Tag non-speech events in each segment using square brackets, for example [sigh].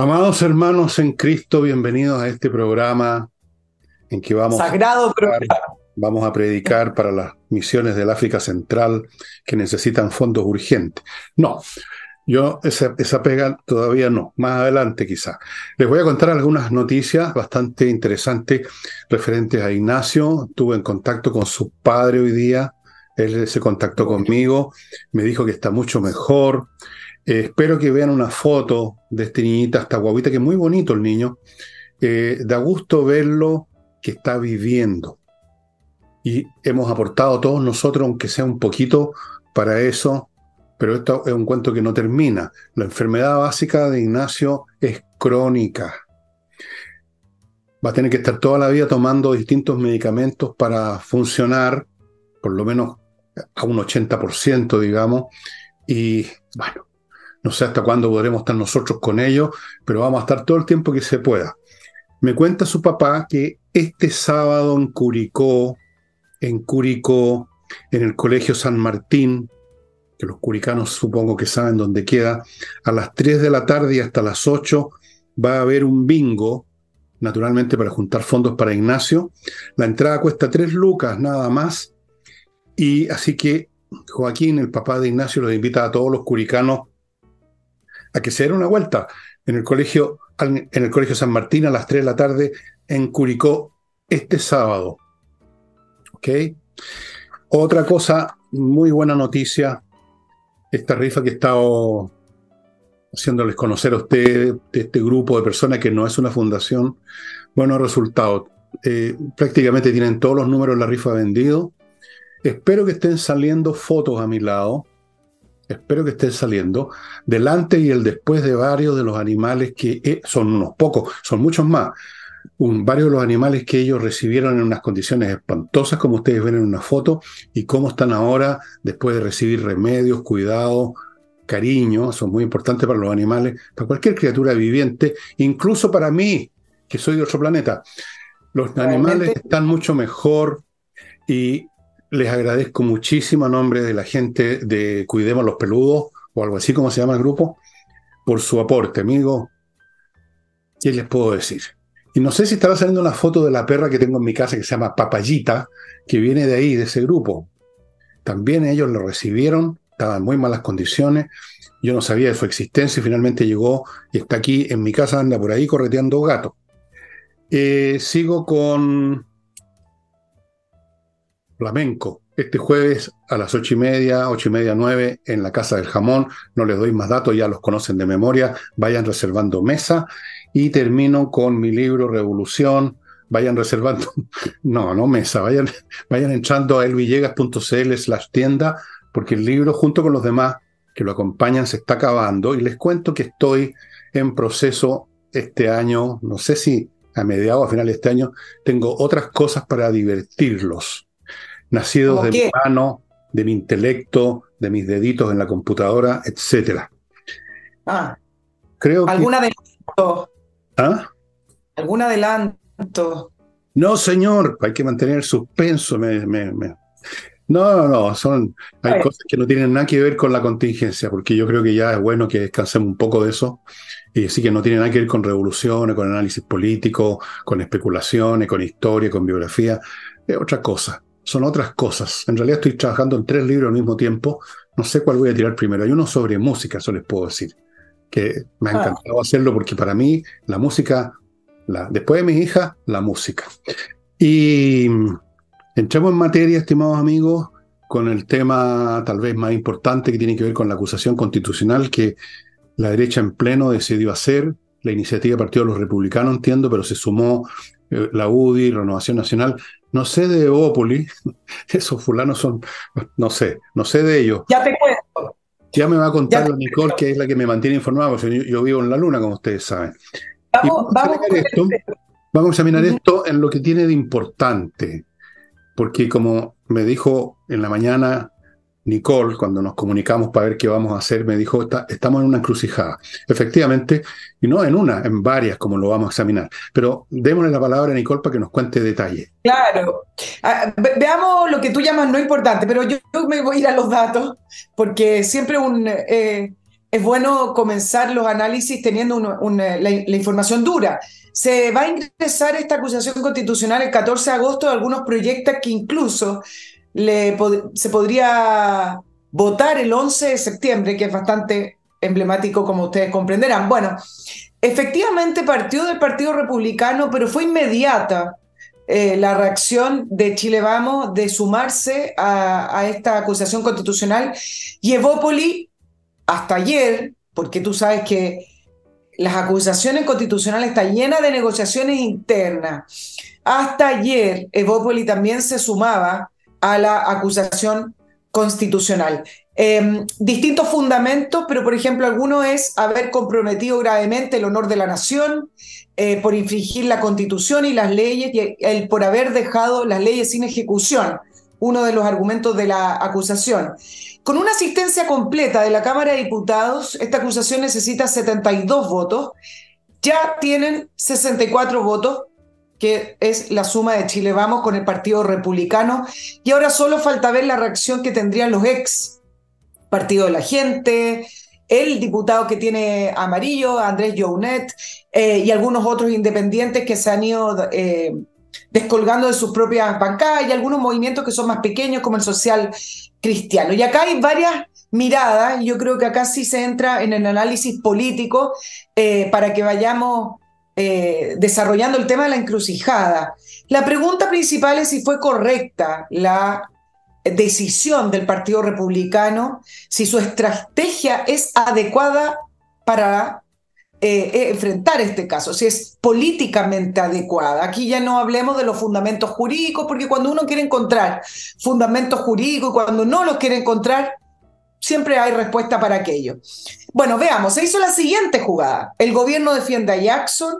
Amados hermanos en Cristo, bienvenidos a este programa en que vamos, Sagrado programa. vamos a predicar para las misiones del África Central que necesitan fondos urgentes. No, yo esa, esa pega todavía no, más adelante quizá. Les voy a contar algunas noticias bastante interesantes referentes a Ignacio. Estuve en contacto con su padre hoy día, él se contactó conmigo, me dijo que está mucho mejor. Eh, espero que vean una foto de este niñita, esta guaguita, que es muy bonito el niño. Eh, da gusto verlo que está viviendo. Y hemos aportado todos nosotros, aunque sea un poquito, para eso. Pero esto es un cuento que no termina. La enfermedad básica de Ignacio es crónica. Va a tener que estar toda la vida tomando distintos medicamentos para funcionar, por lo menos a un 80%, digamos. Y bueno, no sé hasta cuándo podremos estar nosotros con ellos, pero vamos a estar todo el tiempo que se pueda. Me cuenta su papá que este sábado en Curicó, en Curicó, en el Colegio San Martín, que los curicanos supongo que saben dónde queda, a las 3 de la tarde y hasta las 8 va a haber un bingo, naturalmente para juntar fondos para Ignacio. La entrada cuesta 3 lucas nada más. Y así que Joaquín, el papá de Ignacio, los invita a todos los curicanos a que se den una vuelta en el colegio, en el colegio San Martín a las 3 de la tarde en Curicó este sábado. ¿Ok? Otra cosa, muy buena noticia, esta rifa que he estado haciéndoles conocer a ustedes, de este grupo de personas que no es una fundación, buenos resultados. Eh, prácticamente tienen todos los números de la rifa vendidos. Espero que estén saliendo fotos a mi lado espero que estén saliendo, delante y el después de varios de los animales que eh, son unos pocos, son muchos más. Un, varios de los animales que ellos recibieron en unas condiciones espantosas, como ustedes ven en una foto, y cómo están ahora después de recibir remedios, cuidado, cariño, son muy importantes para los animales, para cualquier criatura viviente, incluso para mí, que soy de otro planeta. Los animales están mucho mejor y les agradezco muchísimo a nombre de la gente de Cuidemos los Peludos, o algo así como se llama el grupo, por su aporte, amigo. ¿Qué les puedo decir? Y no sé si estará saliendo una foto de la perra que tengo en mi casa que se llama Papayita, que viene de ahí, de ese grupo. También ellos lo recibieron, estaba en muy malas condiciones. Yo no sabía de su existencia y finalmente llegó y está aquí en mi casa, anda por ahí correteando gato. Eh, sigo con flamenco. Este jueves a las ocho y media, ocho y media, nueve, en la Casa del Jamón. No les doy más datos, ya los conocen de memoria. Vayan reservando mesa. Y termino con mi libro Revolución. Vayan reservando, [laughs] no, no mesa, vayan, vayan entrando a elvillegas.cl slash tienda, porque el libro, junto con los demás que lo acompañan, se está acabando. Y les cuento que estoy en proceso este año, no sé si a mediados, a finales de este año, tengo otras cosas para divertirlos nacidos de mi mano, de mi intelecto, de mis deditos en la computadora, etc. Ah, Creo ¿algún adelanto? ¿Ah? ¿Algún adelanto? No, señor, hay que mantener el suspenso. Me, me, No, no, no, son, hay cosas que no tienen nada que ver con la contingencia, porque yo creo que ya es bueno que descansemos un poco de eso. Y sí que no tiene nada que ver con revoluciones, con análisis político, con especulaciones, con historia, con biografía, es otra cosa son otras cosas. En realidad estoy trabajando en tres libros al mismo tiempo. No sé cuál voy a tirar primero. Hay uno sobre música, eso les puedo decir. Que me ha ah. encantado hacerlo porque para mí la música, la, después de mi hija, la música. Y entremos en materia, estimados amigos, con el tema tal vez más importante que tiene que ver con la acusación constitucional que la derecha en pleno decidió hacer. La iniciativa Partido de los Republicanos, entiendo, pero se sumó la UDI, Renovación Nacional. No sé de Opoli, [laughs] esos fulanos son, no sé, no sé de ellos. Ya te cuento. Ya me va a contar la Nicole, que es la que me mantiene informado, porque yo, vivo en la luna, como ustedes saben. Vamos, vamos, a, esto, vamos a examinar esto en lo que tiene de importante, porque como me dijo en la mañana Nicole, cuando nos comunicamos para ver qué vamos a hacer, me dijo, estamos en una encrucijada. Efectivamente, y no en una, en varias, como lo vamos a examinar. Pero démosle la palabra a Nicole para que nos cuente detalle. Claro. Ah, veamos lo que tú llamas no importante, pero yo, me voy a ir a los datos, porque siempre. Eh, es bueno comenzar los análisis teniendo la, la, información dura. Se va a ingresar esta acusación constitucional el 14 de agosto de algunos proyectos que incluso le, se podría votar el 11 de septiembre, que es bastante emblemático como ustedes comprenderán. Bueno, efectivamente partió del Partido Republicano, pero fue inmediata eh, la reacción de Chile Vamos de sumarse a, a, esta acusación constitucional y Evópoli hasta ayer, porque tú sabes que las acusaciones constitucionales están llenas de negociaciones internas. Hasta ayer Evópoli también se sumaba a la acusación constitucional. Eh, distintos fundamentos, pero por ejemplo, alguno es haber comprometido gravemente el honor de la nación eh, por infringir la constitución y las leyes y el, por haber dejado las leyes sin ejecución, uno de los argumentos de la acusación. Con una asistencia completa de la Cámara de Diputados, esta acusación necesita 72 votos, ya tienen 64 votos, que es la suma de Chile Vamos con el Partido Republicano, y ahora solo falta ver la reacción que tendrían los ex Partido de la Gente, el diputado que tiene amarillo, Andrés Jounet, eh, y algunos otros independientes que se han ido eh, descolgando de sus propias bancadas, y algunos movimientos que son más pequeños, como el social cristiano. Y acá hay varias miradas, yo creo que acá sí se entra en el análisis político eh, para que vayamos desarrollando el tema de la encrucijada. La pregunta principal es si fue correcta la decisión del Partido Republicano, si su estrategia es adecuada para eh, eh, enfrentar este caso, si es políticamente adecuada. Aquí ya no hablemos de los fundamentos jurídicos, porque cuando uno quiere encontrar fundamentos jurídicos y cuando no los quiere encontrar, siempre hay respuesta para aquello. Bueno, veamos, se hizo la siguiente jugada. El gobierno defiende a Jackson,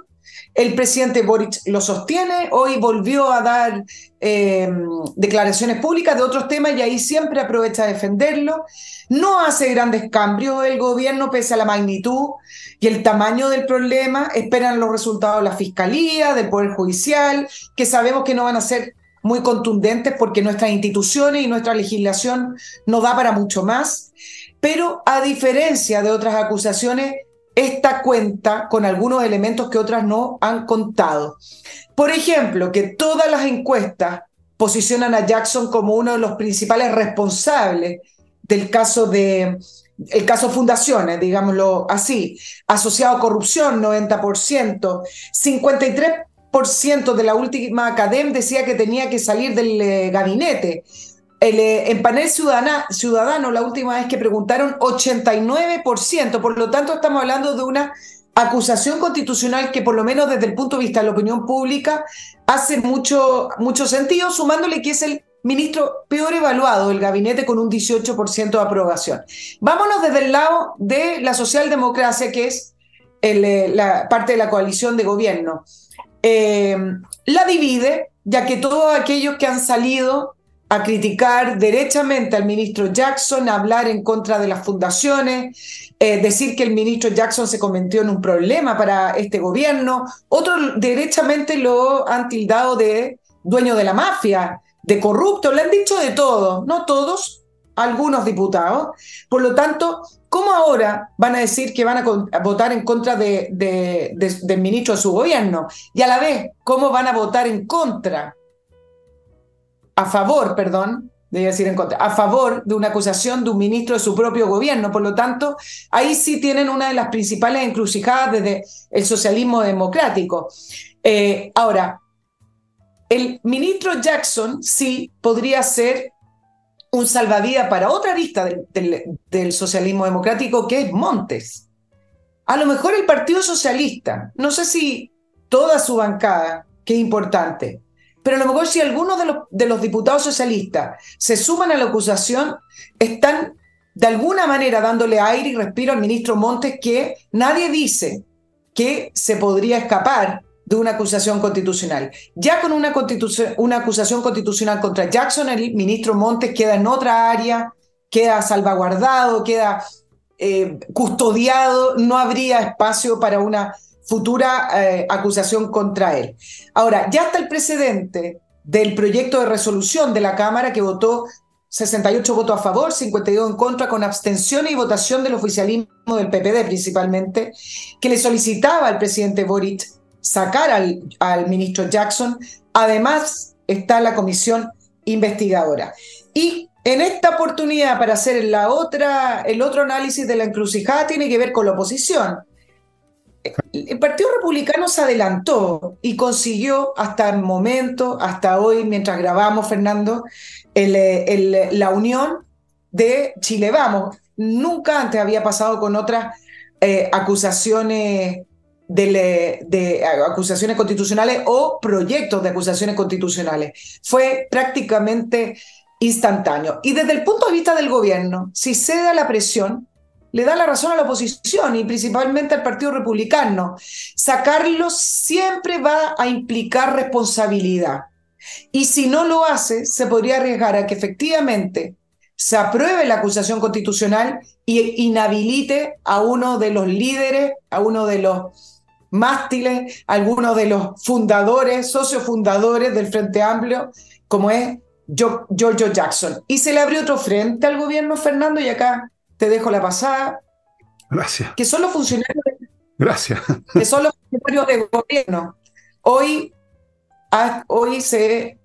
el presidente Boric lo sostiene, hoy volvió a dar eh, declaraciones públicas de otros temas y ahí siempre aprovecha a defenderlo. No hace grandes cambios el gobierno pese a la magnitud y el tamaño del problema. Esperan los resultados de la Fiscalía, del Poder Judicial, que sabemos que no van a ser muy contundentes porque nuestras instituciones y nuestra legislación no da para mucho más. Pero a diferencia de otras acusaciones, esta cuenta con algunos elementos que otras no han contado. Por ejemplo, que todas las encuestas posicionan a Jackson como uno de los principales responsables del caso de el caso Fundaciones, digámoslo así, asociado a corrupción, 90%, 53% de la última academia decía que tenía que salir del eh, gabinete, eh, en panel ciudadano, la última vez que preguntaron, 89%. Por lo tanto, estamos hablando de una acusación constitucional que por lo menos desde el punto de vista de la opinión pública hace mucho, mucho sentido, sumándole que es el ministro peor evaluado del gabinete con un 18% de aprobación. Vámonos desde el lado de la socialdemocracia, que es eh, la parte de la coalición de gobierno. Eh, la divide, ya que todos aquellos que han salido a criticar derechamente al ministro Jackson, a hablar en contra de las fundaciones, eh, decir que el ministro Jackson se convirtió en un problema para este gobierno. Otros derechamente lo han tildado de dueño de la mafia, de corrupto, le han dicho de todo, no todos, algunos diputados. Por lo tanto, ¿cómo ahora van a decir que van a, votar en contra de, del ministro de su gobierno? Y a la vez, ¿cómo van a votar en contra a favor, perdón, debía decir en contra, a favor de una acusación de un ministro de su propio gobierno. Por lo tanto, ahí sí tienen una de las principales encrucijadas desde el socialismo democrático. Eh, ahora, el ministro Jackson sí podría ser un salvavidas para otra vista del socialismo democrático, que es Montes. A lo mejor el Partido Socialista, no sé si toda su bancada, que es importante, pero a lo mejor si algunos de los, diputados socialistas se suman a la acusación, están de alguna manera dándole aire y respiro al ministro Montes que nadie dice que se podría escapar de una acusación constitucional. Ya con una, una acusación constitucional contra Jackson, el ministro Montes queda en otra área, queda salvaguardado, queda eh, custodiado, no habría espacio para una futura eh, acusación contra él. Ahora, ya está el precedente del proyecto de resolución de la Cámara que votó 68 votos a favor, 52 en contra, con abstención y votación del oficialismo del PPD principalmente, que le solicitaba al presidente Boric sacar al, al ministro Jackson. Además, está la comisión investigadora. Y en esta oportunidad, para hacer la otra, el otro análisis de la encrucijada, tiene que ver con la oposición. El Partido Republicano se adelantó y consiguió hasta el momento, hasta hoy, mientras grabamos, Fernando, la unión de Chile Vamos. Nunca antes había pasado con otras eh, acusaciones de, acusaciones constitucionales o proyectos de acusaciones constitucionales. Fue prácticamente instantáneo. Y desde el punto de vista del gobierno, si cede a la presión, le da la razón a la oposición y principalmente al Partido Republicano. Sacarlo siempre va a implicar responsabilidad. Y si no lo hace, se podría arriesgar a que efectivamente se apruebe la acusación constitucional y inhabilite a uno de los líderes, a uno de los mástiles, a alguno de los fundadores, socios fundadores del Frente Amplio, como es Giorgio Jackson. Y se le abrió otro frente al gobierno, Fernando, y acá te dejo la pasada. Gracias. Que son los funcionarios. Gracias. Que son los funcionarios de gobierno. Hoy, hoy se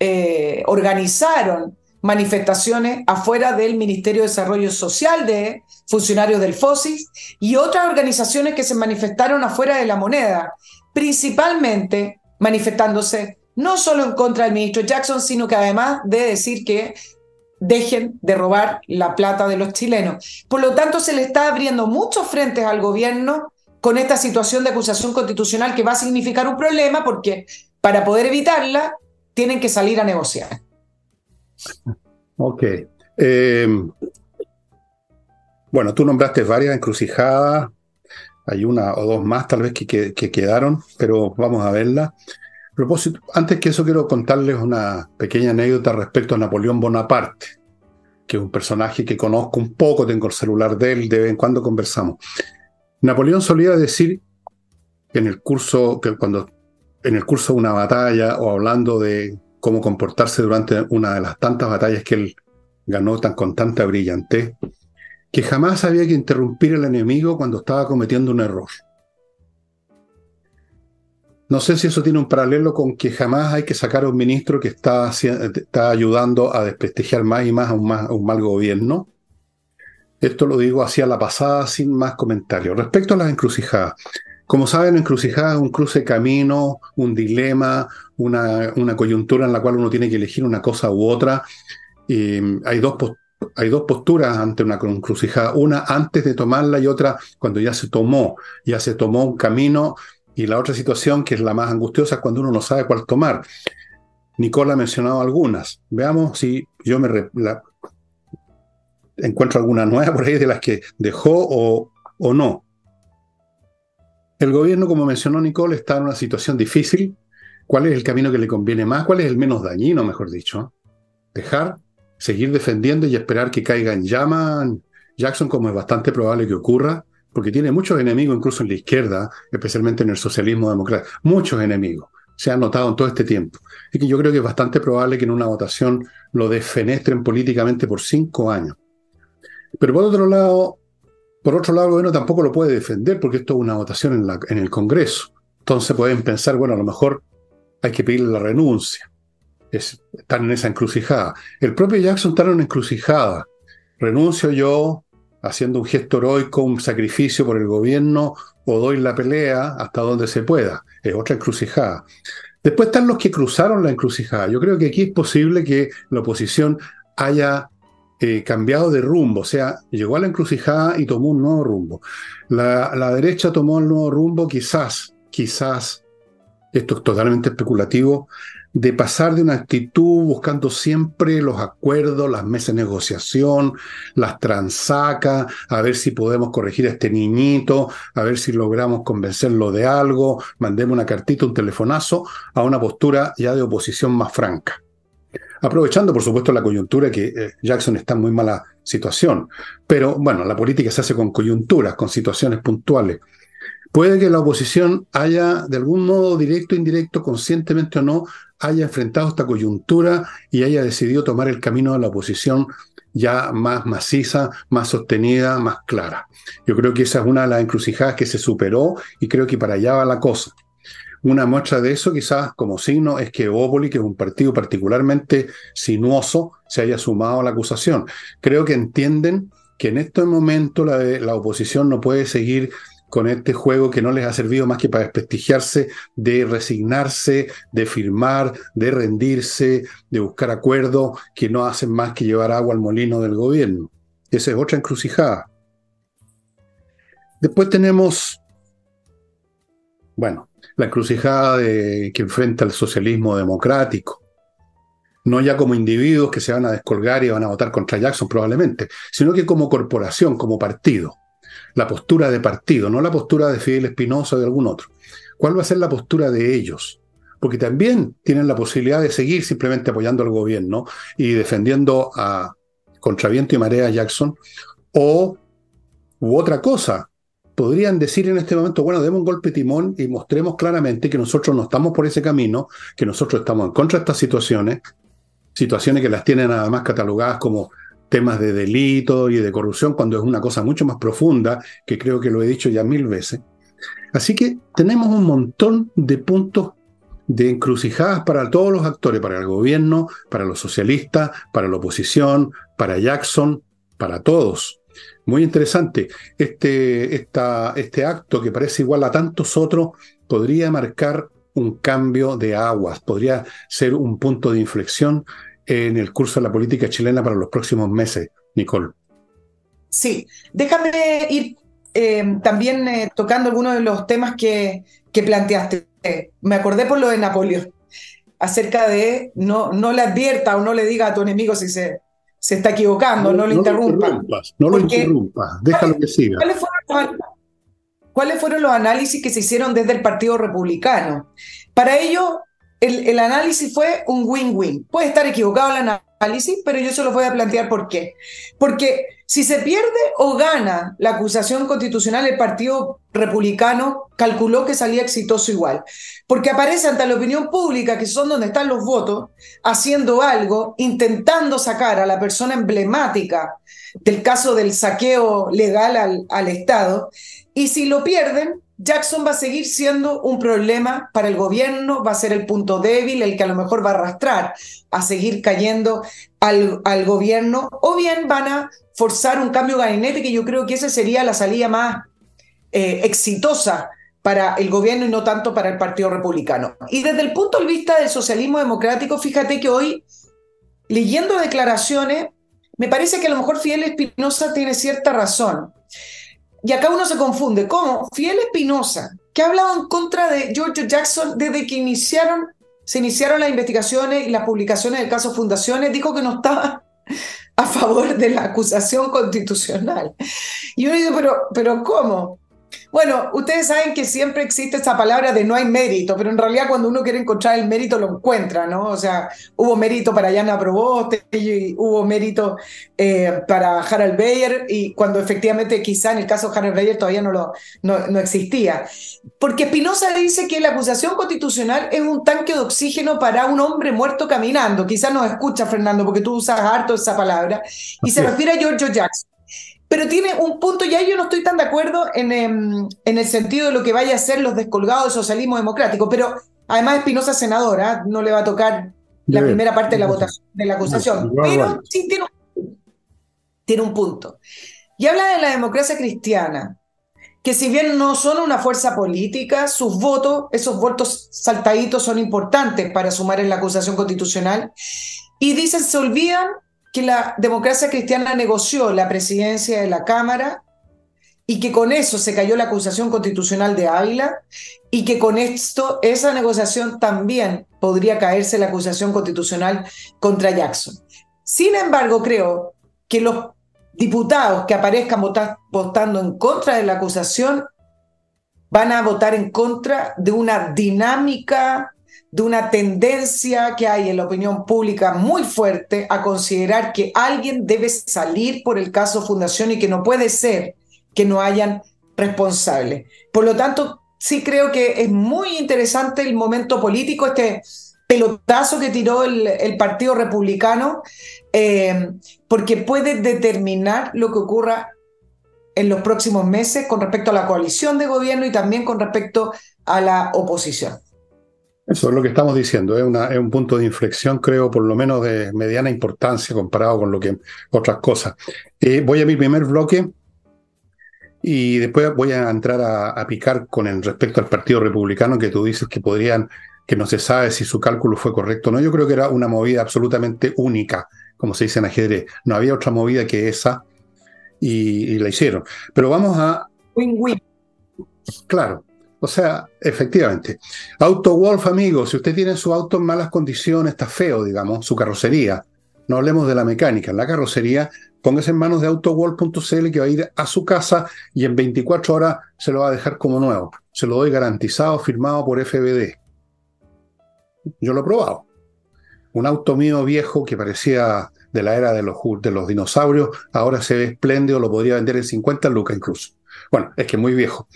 eh, organizaron manifestaciones afuera del Ministerio de Desarrollo Social de funcionarios del FOSIS y otras organizaciones que se manifestaron afuera de la moneda, principalmente manifestándose no solo en contra del ministro Jackson, sino que además de decir que dejen de robar la plata de los chilenos. Por lo tanto, se le está abriendo muchos frentes al gobierno con esta situación de acusación constitucional que va a significar un problema porque para poder evitarla tienen que salir a negociar. Ok. Eh, bueno, tú nombraste varias encrucijadas. Hay una o dos más tal vez que, que, quedaron, pero vamos a verla. Propósito, antes que eso quiero contarles una pequeña anécdota respecto a Napoleón Bonaparte, que es un personaje que conozco un poco, tengo el celular de él, de vez en cuando conversamos. Napoleón solía decir en el curso, que cuando en el curso de una batalla o hablando de cómo comportarse durante una de las tantas batallas que él ganó tan, con tanta brillantez, que jamás había que interrumpir al enemigo cuando estaba cometiendo un error. No sé si eso tiene un paralelo con que jamás hay que sacar a un ministro que está, está ayudando a desprestigiar más y más a, un, a un mal gobierno. Esto lo digo hacia la pasada sin más comentarios. Respecto a las encrucijadas, como saben, encrucijada es un cruce camino, un dilema, una, una, coyuntura en la cual uno tiene que elegir una cosa u otra. Y hay, dos hay dos posturas ante una encrucijada, una antes de tomarla y otra cuando ya se tomó, ya se tomó un camino. Y la otra situación, que es la más angustiosa, es cuando uno no sabe cuál tomar. Nicole ha mencionado algunas. Veamos si yo me encuentro alguna nueva por ahí de las que dejó o, o no. El gobierno, como mencionó Nicole, está en una situación difícil. ¿Cuál es el camino que le conviene más? ¿Cuál es el menos dañino, mejor dicho? Dejar, seguir defendiendo y esperar que caiga en llama Jackson, como es bastante probable que ocurra, porque tiene muchos enemigos, incluso en la izquierda, especialmente en el socialismo democrático. Muchos enemigos. Se han notado en todo este tiempo. Y que yo creo que es bastante probable que en una votación lo desfenestren políticamente por cinco años. Pero por otro lado, por otro lado, el gobierno tampoco lo puede defender porque esto es una votación en, el Congreso. Entonces pueden pensar, bueno, a lo mejor hay que pedirle la renuncia. Es, están en esa encrucijada. El propio Jackson está en una encrucijada. Renuncio yo haciendo un gesto heroico, un sacrificio por el gobierno, o doy la pelea hasta donde se pueda. Es otra encrucijada. Después están los que cruzaron la encrucijada. Yo creo que aquí es posible que la oposición haya eh, cambiado de rumbo, o sea, llegó a la encrucijada y tomó un nuevo rumbo. La, la, derecha tomó el nuevo rumbo quizás, quizás, esto es totalmente especulativo, de pasar de una actitud buscando siempre los acuerdos, las mesas de negociación, las transacas, a ver si podemos corregir a este niñito, a ver si logramos convencerlo de algo, mandemos una cartita, un telefonazo, a una postura ya de oposición más franca aprovechando por supuesto la coyuntura que eh, Jackson está en muy mala situación. Pero bueno, la política se hace con coyunturas, con situaciones puntuales. Puede que la oposición haya, de algún modo directo o indirecto, conscientemente o no, haya enfrentado esta coyuntura y haya decidido tomar el camino de la oposición ya más maciza, más sostenida, más clara. Yo creo que esa es una de las encrucijadas que se superó y creo que para allá va la cosa. Una muestra de eso, quizás como signo, es que Opoli, que es un partido particularmente sinuoso, se haya sumado a la acusación. Creo que entienden que en este momento la oposición no puede seguir con este juego que no les ha servido más que para desprestigiarse, de resignarse, de firmar, de rendirse, de buscar acuerdos que no hacen más que llevar agua al molino del gobierno. Esa es otra encrucijada. Después tenemos, bueno, la encrucijada de, que enfrenta el socialismo democrático. No ya como individuos que se van a descolgar y van a votar contra Jackson probablemente, sino que como corporación, como partido la postura de partido, no la postura de Fidel Espinosa o de algún otro. ¿Cuál va a ser la postura de ellos? Porque también tienen la posibilidad de seguir simplemente apoyando al gobierno y defendiendo a contraviento y marea Jackson, o u otra cosa. Podrían decir en este momento, bueno, demos un golpe timón y mostremos claramente que nosotros no estamos por ese camino, que nosotros estamos en contra de estas situaciones, situaciones que las tienen además catalogadas como temas de delito y de corrupción cuando es una cosa mucho más profunda, que creo que lo he dicho ya mil veces. Así que tenemos un montón de puntos de encrucijadas para todos los actores, para el gobierno, para los socialistas, para la oposición, para Jackson, para todos. Muy interesante. Este, este acto que parece igual a tantos otros podría marcar un cambio de aguas, podría ser un punto de inflexión en el curso de la política chilena para los próximos meses, Nicole. Sí, déjame ir eh, también eh, tocando algunos de los temas que, que planteaste. Me acordé por lo de Napoleón, acerca de no, no le advierta o no le diga a tu enemigo si se, se está equivocando, no, no, lo interrumpa. no lo interrumpas, déjalo que siga. ¿cuáles fueron, ¿Cuáles fueron los análisis que se hicieron desde el Partido Republicano? Para ello, el, análisis fue un win-win. Puede estar equivocado el análisis, pero yo se lo voy a plantear por qué. Porque si se pierde o gana la acusación constitucional, el Partido Republicano calculó que salía exitoso igual. Porque aparece ante la opinión pública, que son donde están los votos, haciendo algo, intentando sacar a la persona emblemática del caso del saqueo legal al, al Estado. Y si lo pierden, Jackson va a seguir siendo un problema para el gobierno, va a ser el punto débil, el que a lo mejor va a arrastrar a seguir cayendo al, gobierno, o bien van a forzar un cambio de gabinete, que yo creo que esa sería la salida más eh, exitosa para el gobierno y no tanto para el Partido Republicano. Y desde el punto de vista del socialismo democrático, fíjate que hoy, leyendo declaraciones, me parece que a lo mejor Fidel Espinosa tiene cierta razón. Y acá uno se confunde. ¿Cómo? Fiel Espinosa, que ha hablado en contra de George Jackson desde que iniciaron, se iniciaron las investigaciones y las publicaciones del caso Fundaciones, dijo que no estaba [laughs] a favor de la acusación constitucional. Y uno dice, pero, pero ¿cómo? Bueno, ustedes saben que siempre existe esa palabra de no hay mérito, pero en realidad cuando uno quiere encontrar el mérito lo encuentra, ¿no? O sea, hubo mérito para Yana Proboste, y hubo mérito eh, para Harald Beyer, y cuando efectivamente quizá en el caso de Harald Beyer todavía no, lo, no, no existía. Porque Spinoza dice que la acusación constitucional es un tanque de oxígeno para un hombre muerto caminando. Quizás no escucha, Fernando, porque tú usas harto esa palabra, y se refiere a Giorgio Jackson pero tiene un punto, ya yo no estoy tan de acuerdo en, em, en, el sentido de lo que vaya a ser los descolgados del socialismo democrático, pero además Espinosa senadora, no le va a tocar la primera parte de la votación, de la acusación, pero sí tiene un, tiene un punto. Y habla de la democracia cristiana, que si bien no son una fuerza política, sus votos, esos votos saltaditos son importantes para sumar en la acusación constitucional, y dicen, se olvidan que la democracia cristiana negoció la presidencia de la Cámara y que con eso se cayó la acusación constitucional de Ávila y que con esto, esa negociación también podría caerse la acusación constitucional contra Jackson. Sin embargo, creo que los diputados que aparezcan votando en contra de la acusación van a votar en contra de una dinámica de una tendencia que hay en la opinión pública muy fuerte a considerar que alguien debe salir por el caso Fundación y que no puede ser que no hayan responsable. Por lo tanto, sí creo que es muy interesante el momento político, este pelotazo que tiró el, Partido Republicano, eh, porque puede determinar lo que ocurra en los próximos meses con respecto a la coalición de gobierno y también con respecto a la oposición. Eso es lo que estamos diciendo, es, un punto de inflexión, creo, por lo menos de mediana importancia comparado con lo que otras cosas. Eh, voy a mi primer bloque y después voy a entrar a, picar con el respecto al Partido Republicano que tú dices que podrían, que no se sabe si su cálculo fue correcto o no. Yo creo que era una movida absolutamente única, como se dice en ajedrez. No había otra movida que esa y, la hicieron. Pero vamos a... Win-win. Claro. O sea, efectivamente. Auto Wolf, amigo, si usted tiene su auto en malas condiciones, está feo, digamos, su carrocería. No hablemos de la mecánica. La carrocería, póngase en manos de autowall.cl que va a ir a su casa y en 24 horas se lo va a dejar como nuevo. Se lo doy garantizado, firmado por FBD. Yo lo he probado. Un auto mío viejo que parecía de la era de los, de los dinosaurios, ahora se ve espléndido, lo podría vender en 50 lucas incluso. Bueno, es que muy viejo.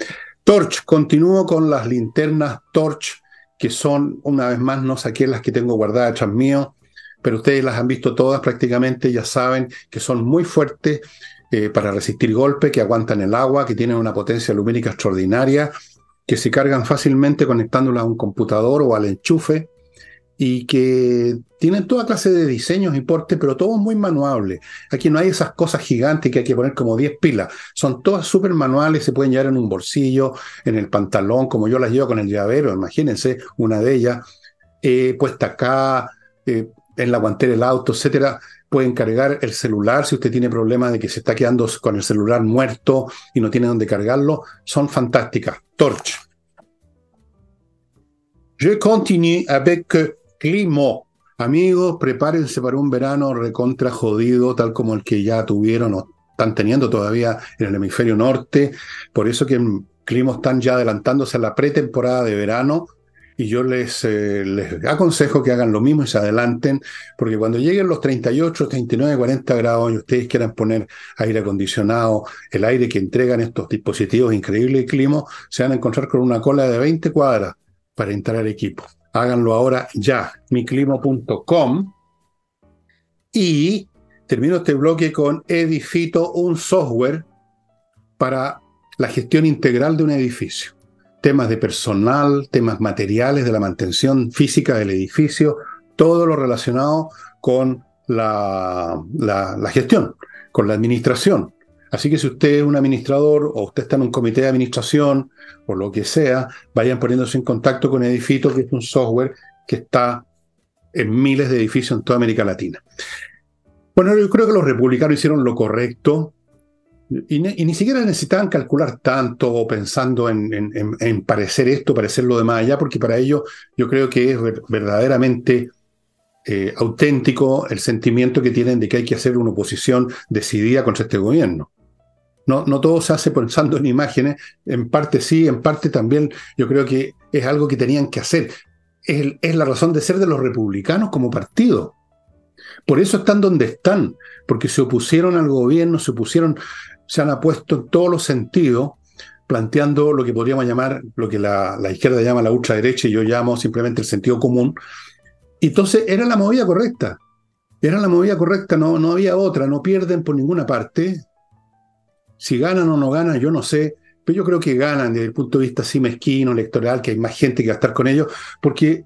Torch, continúo con las linternas Torch, que son, una vez más, no saqué las que tengo guardadas atrás mío, pero ustedes las han visto todas prácticamente, ya saben que son muy fuertes eh, para resistir golpes, que aguantan el agua, que tienen una potencia lumínica extraordinaria, que se cargan fácilmente conectándolas a un computador o al enchufe, y que tienen toda clase de diseños y portes, pero todo muy manuable. Aquí no hay esas cosas gigantes que hay que poner como 10 pilas. Son todas súper manuales, se pueden llevar en un bolsillo, en el pantalón, como yo las llevo con el llavero, imagínense una de ellas, eh, puesta acá, eh, en la guantera del auto, etcétera. Pueden cargar el celular si usted tiene problemas de que se está quedando con el celular muerto y no tiene dónde cargarlo. Son fantásticas. Torch. Je continue avec Climo. Amigos, prepárense para un verano recontra jodido, tal como el que ya tuvieron o están teniendo todavía en el hemisferio norte. Por eso que en Climo están ya adelantándose a la pretemporada de verano. Y yo les, eh, les aconsejo que hagan lo mismo y se adelanten, porque cuando lleguen los 38, 39, 40 grados y ustedes quieran poner aire acondicionado, el aire que entregan estos dispositivos increíbles de clima, se van a encontrar con una cola de 20 cuadras para entrar equipo háganlo ahora ya, miclimo.com. Y termino este bloque con Edifito, un software para la gestión integral de un edificio. Temas de personal, temas materiales, de la mantención física del edificio, todo lo relacionado con la, la gestión, con la administración. Así que si usted es un administrador o usted está en un comité de administración o lo que sea, vayan poniéndose en contacto con Edifito, que es un software que está en miles de edificios en toda América Latina. Bueno, yo creo que los republicanos hicieron lo correcto y, ni siquiera necesitaban calcular tanto pensando en, en, parecer esto, parecer lo demás allá, porque para ellos yo creo que es verdaderamente eh, auténtico el sentimiento que tienen de que hay que hacer una oposición decidida contra este gobierno. No, no todo se hace pensando en imágenes, en parte sí, en parte también yo creo que es algo que tenían que hacer. Es, la razón de ser de los republicanos como partido. Por eso están donde están, porque se opusieron al gobierno, se opusieron, se han apuesto en todos los sentidos, planteando lo que podríamos llamar, lo que la, izquierda llama la ultraderecha y yo llamo simplemente el sentido común. Entonces era la movida correcta. Era la movida correcta, no, no había otra, no pierden por ninguna parte. Si ganan o no ganan, yo no sé, pero yo creo que ganan desde el punto de vista así mezquino, electoral, que hay más gente que va a estar con ellos, porque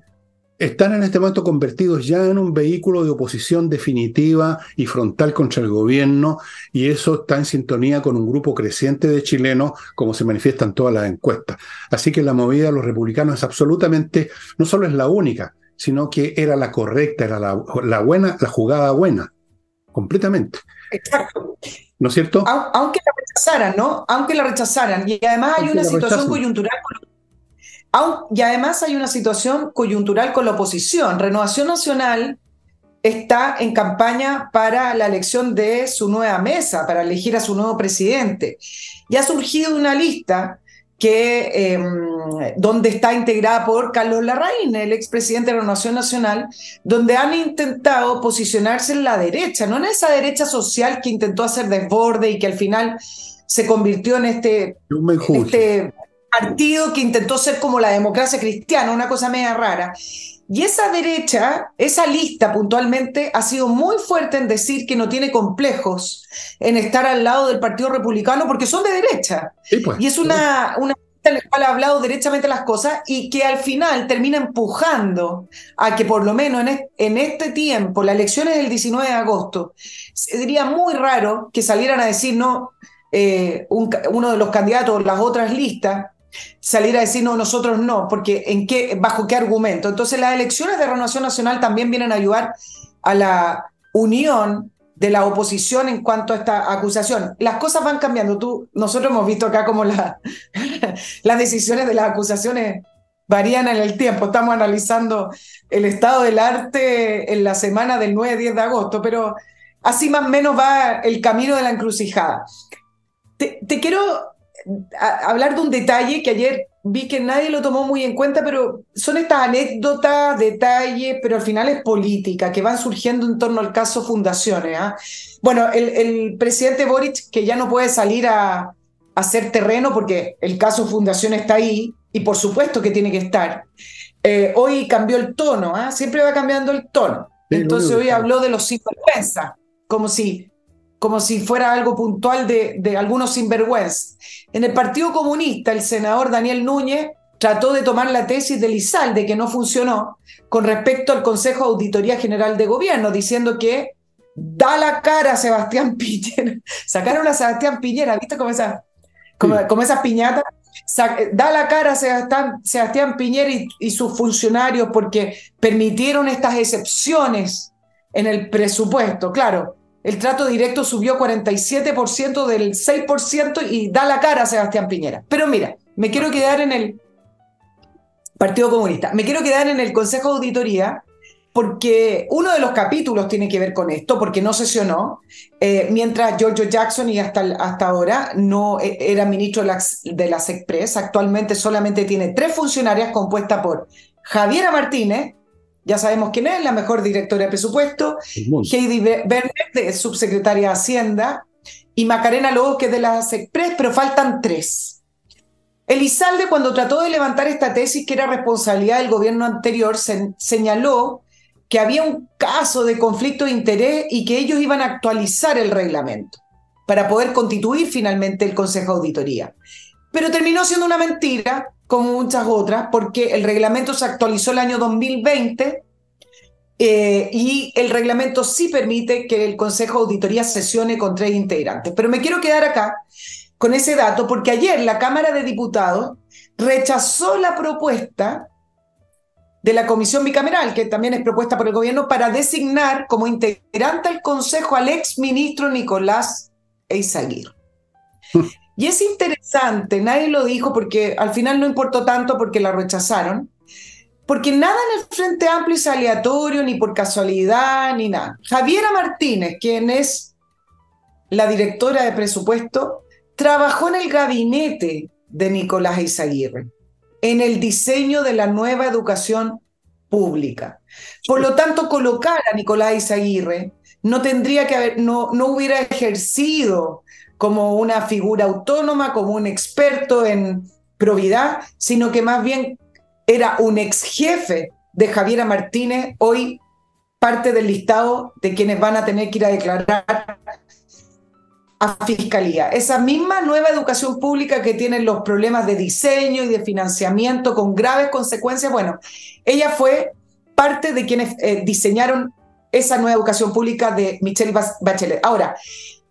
están en este momento convertidos ya en un vehículo de oposición definitiva y frontal contra el gobierno, y eso está en sintonía con un grupo creciente de chilenos, como se manifiestan todas las encuestas. Así que la movida de los republicanos es absolutamente, no solo es la única, sino que era la correcta, era la, la buena, la jugada buena, completamente. Exacto. ¿No es cierto? Aunque la rechazaran, ¿no? Aunque la rechazaran. Y además hay una situación coyuntural y además hay una situación coyuntural con la oposición. Renovación Nacional está en campaña para la elección de su nueva mesa, para elegir a su nuevo presidente. Y ha surgido una lista que, em, donde está integrada por Carlos Larraín, el expresidente de la Nación Nacional, donde han intentado posicionarse en la derecha, no en esa derecha social que intentó hacer desborde y que al final se convirtió en este, este partido que intentó ser como la democracia cristiana, una cosa media rara. Y esa derecha, esa lista puntualmente, ha sido muy fuerte en decir que no tiene complejos en estar al lado del Partido Republicano porque son de derecha. Pues, y es una, una lista en la cual ha hablado derechamente las cosas y que al final termina empujando a que por lo menos en, este tiempo, las elecciones del 19 de agosto, sería muy raro que salieran a decir no. Eh, uno de los candidatos, las otras listas, salir a decir no, nosotros no, porque ¿en qué, bajo qué argumento? Entonces las elecciones de renovación nacional también vienen a ayudar a la unión de la oposición en cuanto a esta acusación. Las cosas van cambiando. Tú, nosotros hemos visto acá como la, [laughs] las decisiones de las acusaciones varían en el tiempo. Estamos analizando el estado del arte en la semana del 9-10 de agosto, pero así más o menos va el camino de la encrucijada. Te, te quiero hablar de un detalle que ayer vi que nadie lo tomó muy en cuenta, pero son estas anécdotas, detalles, pero al final es política, que van surgiendo en torno al caso Fundaciones. ¿ah? Bueno, el, presidente Boric, que ya no puede salir a, hacer terreno porque el caso Fundaciones está ahí, y por supuesto que tiene que estar, eh, hoy cambió el tono, ¿ah? siempre va cambiando el tono. Entonces hoy habló de los sinvergüenza, como si como si fuera algo puntual de, de algunos sinvergüenza. En el Partido Comunista, el senador Daniel Núñez trató de tomar la tesis de Lizalde, que no funcionó, con respecto al Consejo de Auditoría General de Gobierno, diciendo que da la cara a Sebastián Piñera. [laughs] Sacaron a Sebastián Piñera, ¿viste como, esas piñatas? da la cara a Sebastián, Sebastián Piñera y, y, sus funcionarios porque permitieron estas excepciones en el presupuesto. Claro, el trato directo subió 47% del 6% y da la cara a Sebastián Piñera. Pero mira, me quiero quedar en el Partido Comunista, me quiero quedar en el Consejo de Auditoría porque uno de los capítulos tiene que ver con esto, porque no sesionó, eh, mientras Giorgio Jackson y hasta, hasta ahora no eh, era ministro de las, de Express, actualmente solamente tiene tres funcionarias compuestas por Javiera Martínez, ya sabemos quién es, la mejor directora de presupuesto, Heidi Werner, subsecretaria de Hacienda, y Macarena Lobos, que es de las Express, pero faltan tres. Elizalde, cuando trató de levantar esta tesis, que era responsabilidad del gobierno anterior, señaló que había un caso de conflicto de interés y que ellos iban a actualizar el reglamento para poder constituir finalmente el Consejo de Auditoría. Pero terminó siendo una mentira como muchas otras, porque el reglamento se actualizó el año 2020 eh, y el reglamento sí permite que el Consejo de Auditoría sesione con tres integrantes. Pero me quiero quedar acá con ese dato porque ayer la Cámara de Diputados rechazó la propuesta de la comisión bicameral, que también es propuesta por el gobierno, para designar como integrante al Consejo al ex ministro Nicolás Eizaguirre. Y es interesante, nadie lo dijo porque al final no importó tanto porque la rechazaron, porque nada en el Frente Amplio es aleatorio, ni por casualidad, ni nada. Javiera Martínez, quien es la directora de presupuesto, trabajó en el gabinete de Nicolás Izaguirre, en el diseño de la nueva educación pública. Por lo tanto, colocar a Nicolás Izaguirre no tendría que haber, no, no hubiera ejercido como una figura autónoma, como un experto en probidad, sino que más bien era un ex jefe de Javiera Martínez, hoy parte del listado de quienes van a tener que ir a declarar a fiscalía. Esa misma nueva educación pública que tiene los problemas de diseño y de financiamiento con graves consecuencias, bueno, ella fue parte de quienes eh, diseñaron esa nueva educación pública de Michelle Bachelet. Ahora,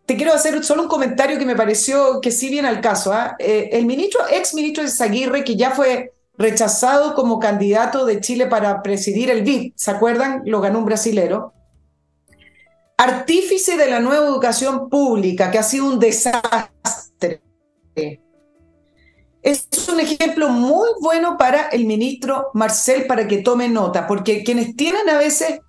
te quiero hacer solo un comentario que me pareció que sí viene al caso. ¿ah? Eh, el ministro, ex ministro de Zaguirre, que ya fue rechazado como candidato de Chile para presidir el BID, ¿se acuerdan? Lo ganó un brasilero. Artífice de la nueva educación pública, que ha sido un desastre. Es un ejemplo muy bueno para el ministro Marcel para que tome nota, porque quienes tienen a veces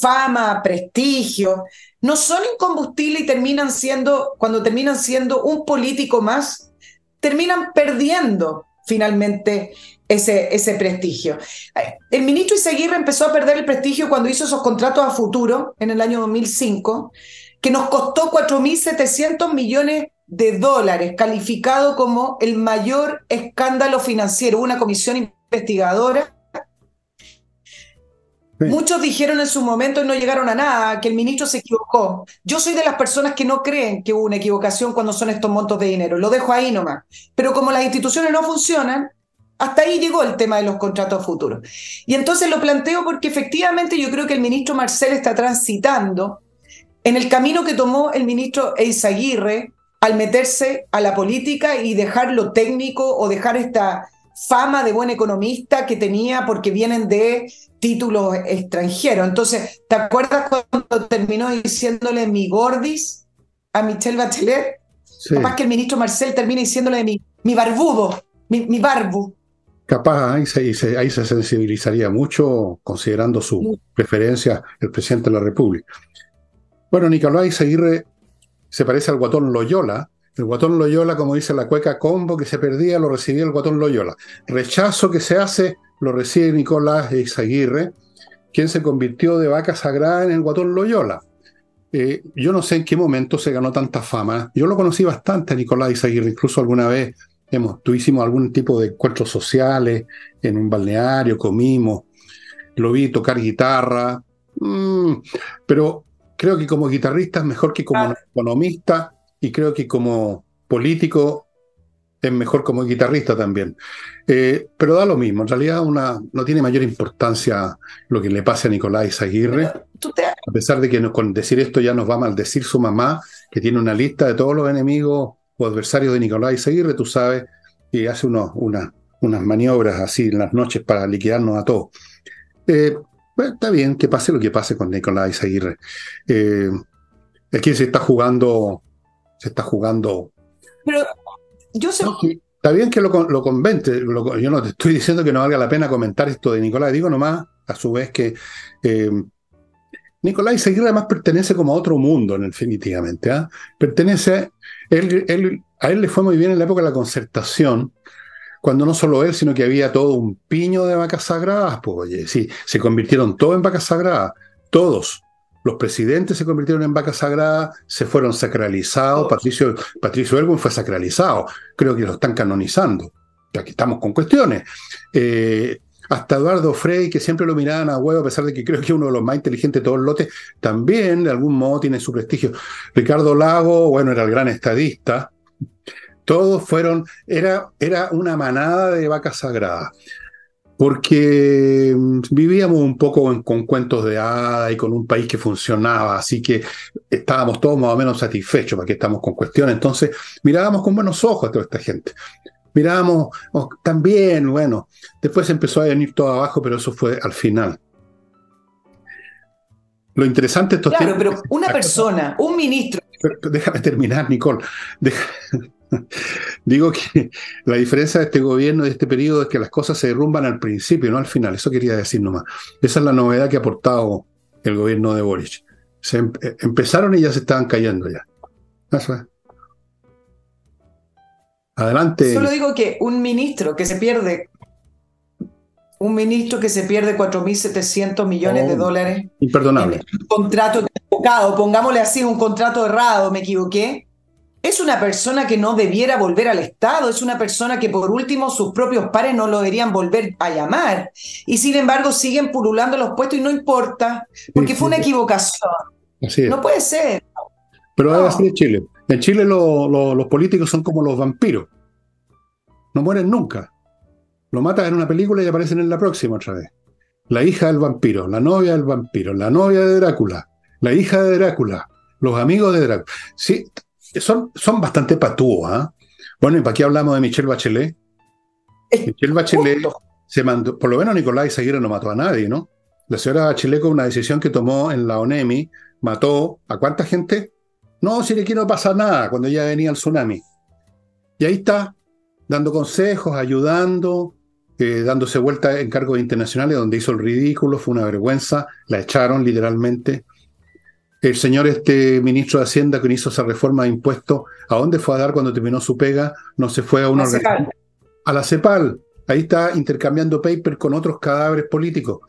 fama, prestigio, no son incombustibles y terminan siendo, cuando terminan siendo un político más, terminan perdiendo finalmente ese, ese prestigio. El ministro Iseguirre empezó a perder el prestigio cuando hizo esos contratos a futuro en el año 2005, que nos costó 4.700 millones de dólares, calificado como el mayor escándalo financiero. Una comisión investigadora Muchos dijeron en su momento y no llegaron a nada, que el ministro se equivocó. Yo soy de las personas que no creen que hubo una equivocación cuando son estos montos de dinero. Lo dejo ahí nomás. Pero como las instituciones no funcionan, hasta ahí llegó el tema de los contratos futuros. Y entonces lo planteo porque efectivamente yo creo que el ministro Marcel está transitando en el camino que tomó el ministro Eizaguirre al meterse a la política y dejar lo técnico o dejar esta fama de buen economista que tenía porque vienen de títulos extranjeros. Entonces, ¿te acuerdas cuando terminó diciéndole mi gordis a Michelle Bachelet? Capaz que el ministro Marcel termina diciéndole mi, mi barbudo, mi, barbu. Capaz, ahí se, ahí se sensibilizaría mucho considerando su preferencia el presidente de la República. Bueno, Nicolás Aguirre se parece al guatón Loyola, el guatón Loyola, como dice la cueca combo que se perdía, lo recibía el guatón Loyola. Rechazo que se hace, lo recibe Nicolás Izaguirre, quien se convirtió de vaca sagrada en el guatón Loyola. Eh, yo no sé en qué momento se ganó tanta fama. Yo lo conocí bastante a Nicolás Izaguirre, incluso alguna vez hemos, tuvimos algún tipo de encuentros sociales en un balneario, comimos, lo vi tocar guitarra, mm, pero creo que como guitarrista es mejor que como ah. economista y creo que como político es mejor como guitarrista también. Eh, pero da lo mismo, en realidad una, no tiene mayor importancia lo que le pase a Nicolás Aguirre, a pesar de que con decir esto ya nos va a maldecir su mamá, que tiene una lista de todos los enemigos o adversarios de Nicolás Aguirre, tú sabes, y hace unos, una, unas maniobras así en las noches para liquidarnos a todos. Eh, está bien que pase lo que pase con Nicolás Aguirre. Eh, aquí se está jugando se está jugando. Pero yo sé. está bien que lo, lo convente. yo no te estoy diciendo que no valga la pena comentar esto de Nicolás. Digo nomás, a su vez, que eh, Nicolás Seguir además pertenece como a otro mundo, definitivamente. ¿ah? Pertenece. Él, él, a él le fue muy bien en la época de la concertación cuando no solo él, sino que había todo un piño de vacas sagradas, pues oye, sí, se convirtieron todos en vacas sagradas, todos. Los presidentes se convirtieron en vacas sagradas, se fueron sacralizados. Patricio, Patricio fue sacralizado. Creo que lo están canonizando. Aquí estamos con cuestiones. Eh, hasta Eduardo Frey, que siempre lo miraban a huevo, a pesar de que creo que es uno de los más inteligentes de todos los lotes, también de algún modo tiene su prestigio. Ricardo Lago, bueno, era el gran estadista. Todos fueron, era, era una manada de vacas sagradas porque mm, vivíamos un poco con cuentos de hada y con un país que funcionaba, así que estábamos todos más o menos satisfechos, para que estamos con cuestiones, entonces mirábamos con buenos ojos a toda esta gente. Mirábamos oh, también, bueno, después empezó a venir todo abajo, pero eso fue al final. Lo interesante estos Claro, pero una persona, un ministro. Déjame terminar, Nicole. [laughs] Digo que la diferencia de este gobierno, de este periodo, es que las cosas se derrumban al principio, no al final. Eso quería decir nomás. Esa es la novedad que ha aportado el gobierno de Boric. Se em, eh, empezaron y ya se estaban cayendo ya. Eso es. Adelante. Solo digo que un ministro que se pierde, un ministro que se pierde 4.700 millones de oh, dólares. Imperdonable. Un contrato equivocado, pongámosle así, un contrato errado, me equivoqué es una persona que no debiera volver al Estado, es una persona que por último sus propios pares no lo deberían volver a llamar. Y sin embargo siguen pululando los puestos y no importa, porque fue una equivocación. No puede ser. Pero es así en Chile. En Chile los políticos son como los vampiros. No mueren nunca. Lo matan en una película y aparecen en la próxima otra vez. La hija del vampiro, la novia del vampiro, la novia de Drácula, la hija de Drácula, los amigos de Drácula. Sí, son, son bastante patúos. ¿ah? Bueno, ¿y para qué hablamos de Michelle Bachelet? Michelle Bachelet se mandó, por lo menos Nicolás Izaguirre no mató a nadie, ¿no? La señora Bachelet con una decisión que tomó en la ONEMI mató a cuánta gente? No, si le quiero pasar nada cuando ya venía el tsunami. Y ahí está, dando consejos, ayudando, eh, dándose vuelta en cargos internacionales donde hizo el ridículo, fue una vergüenza, la echaron literalmente el señor este ministro de Hacienda que hizo esa reforma de impuestos, ¿a dónde fue a dar cuando terminó su pega? No se fue a una organización. A la CEPAL. Ahí está intercambiando paper con otros cadáveres políticos.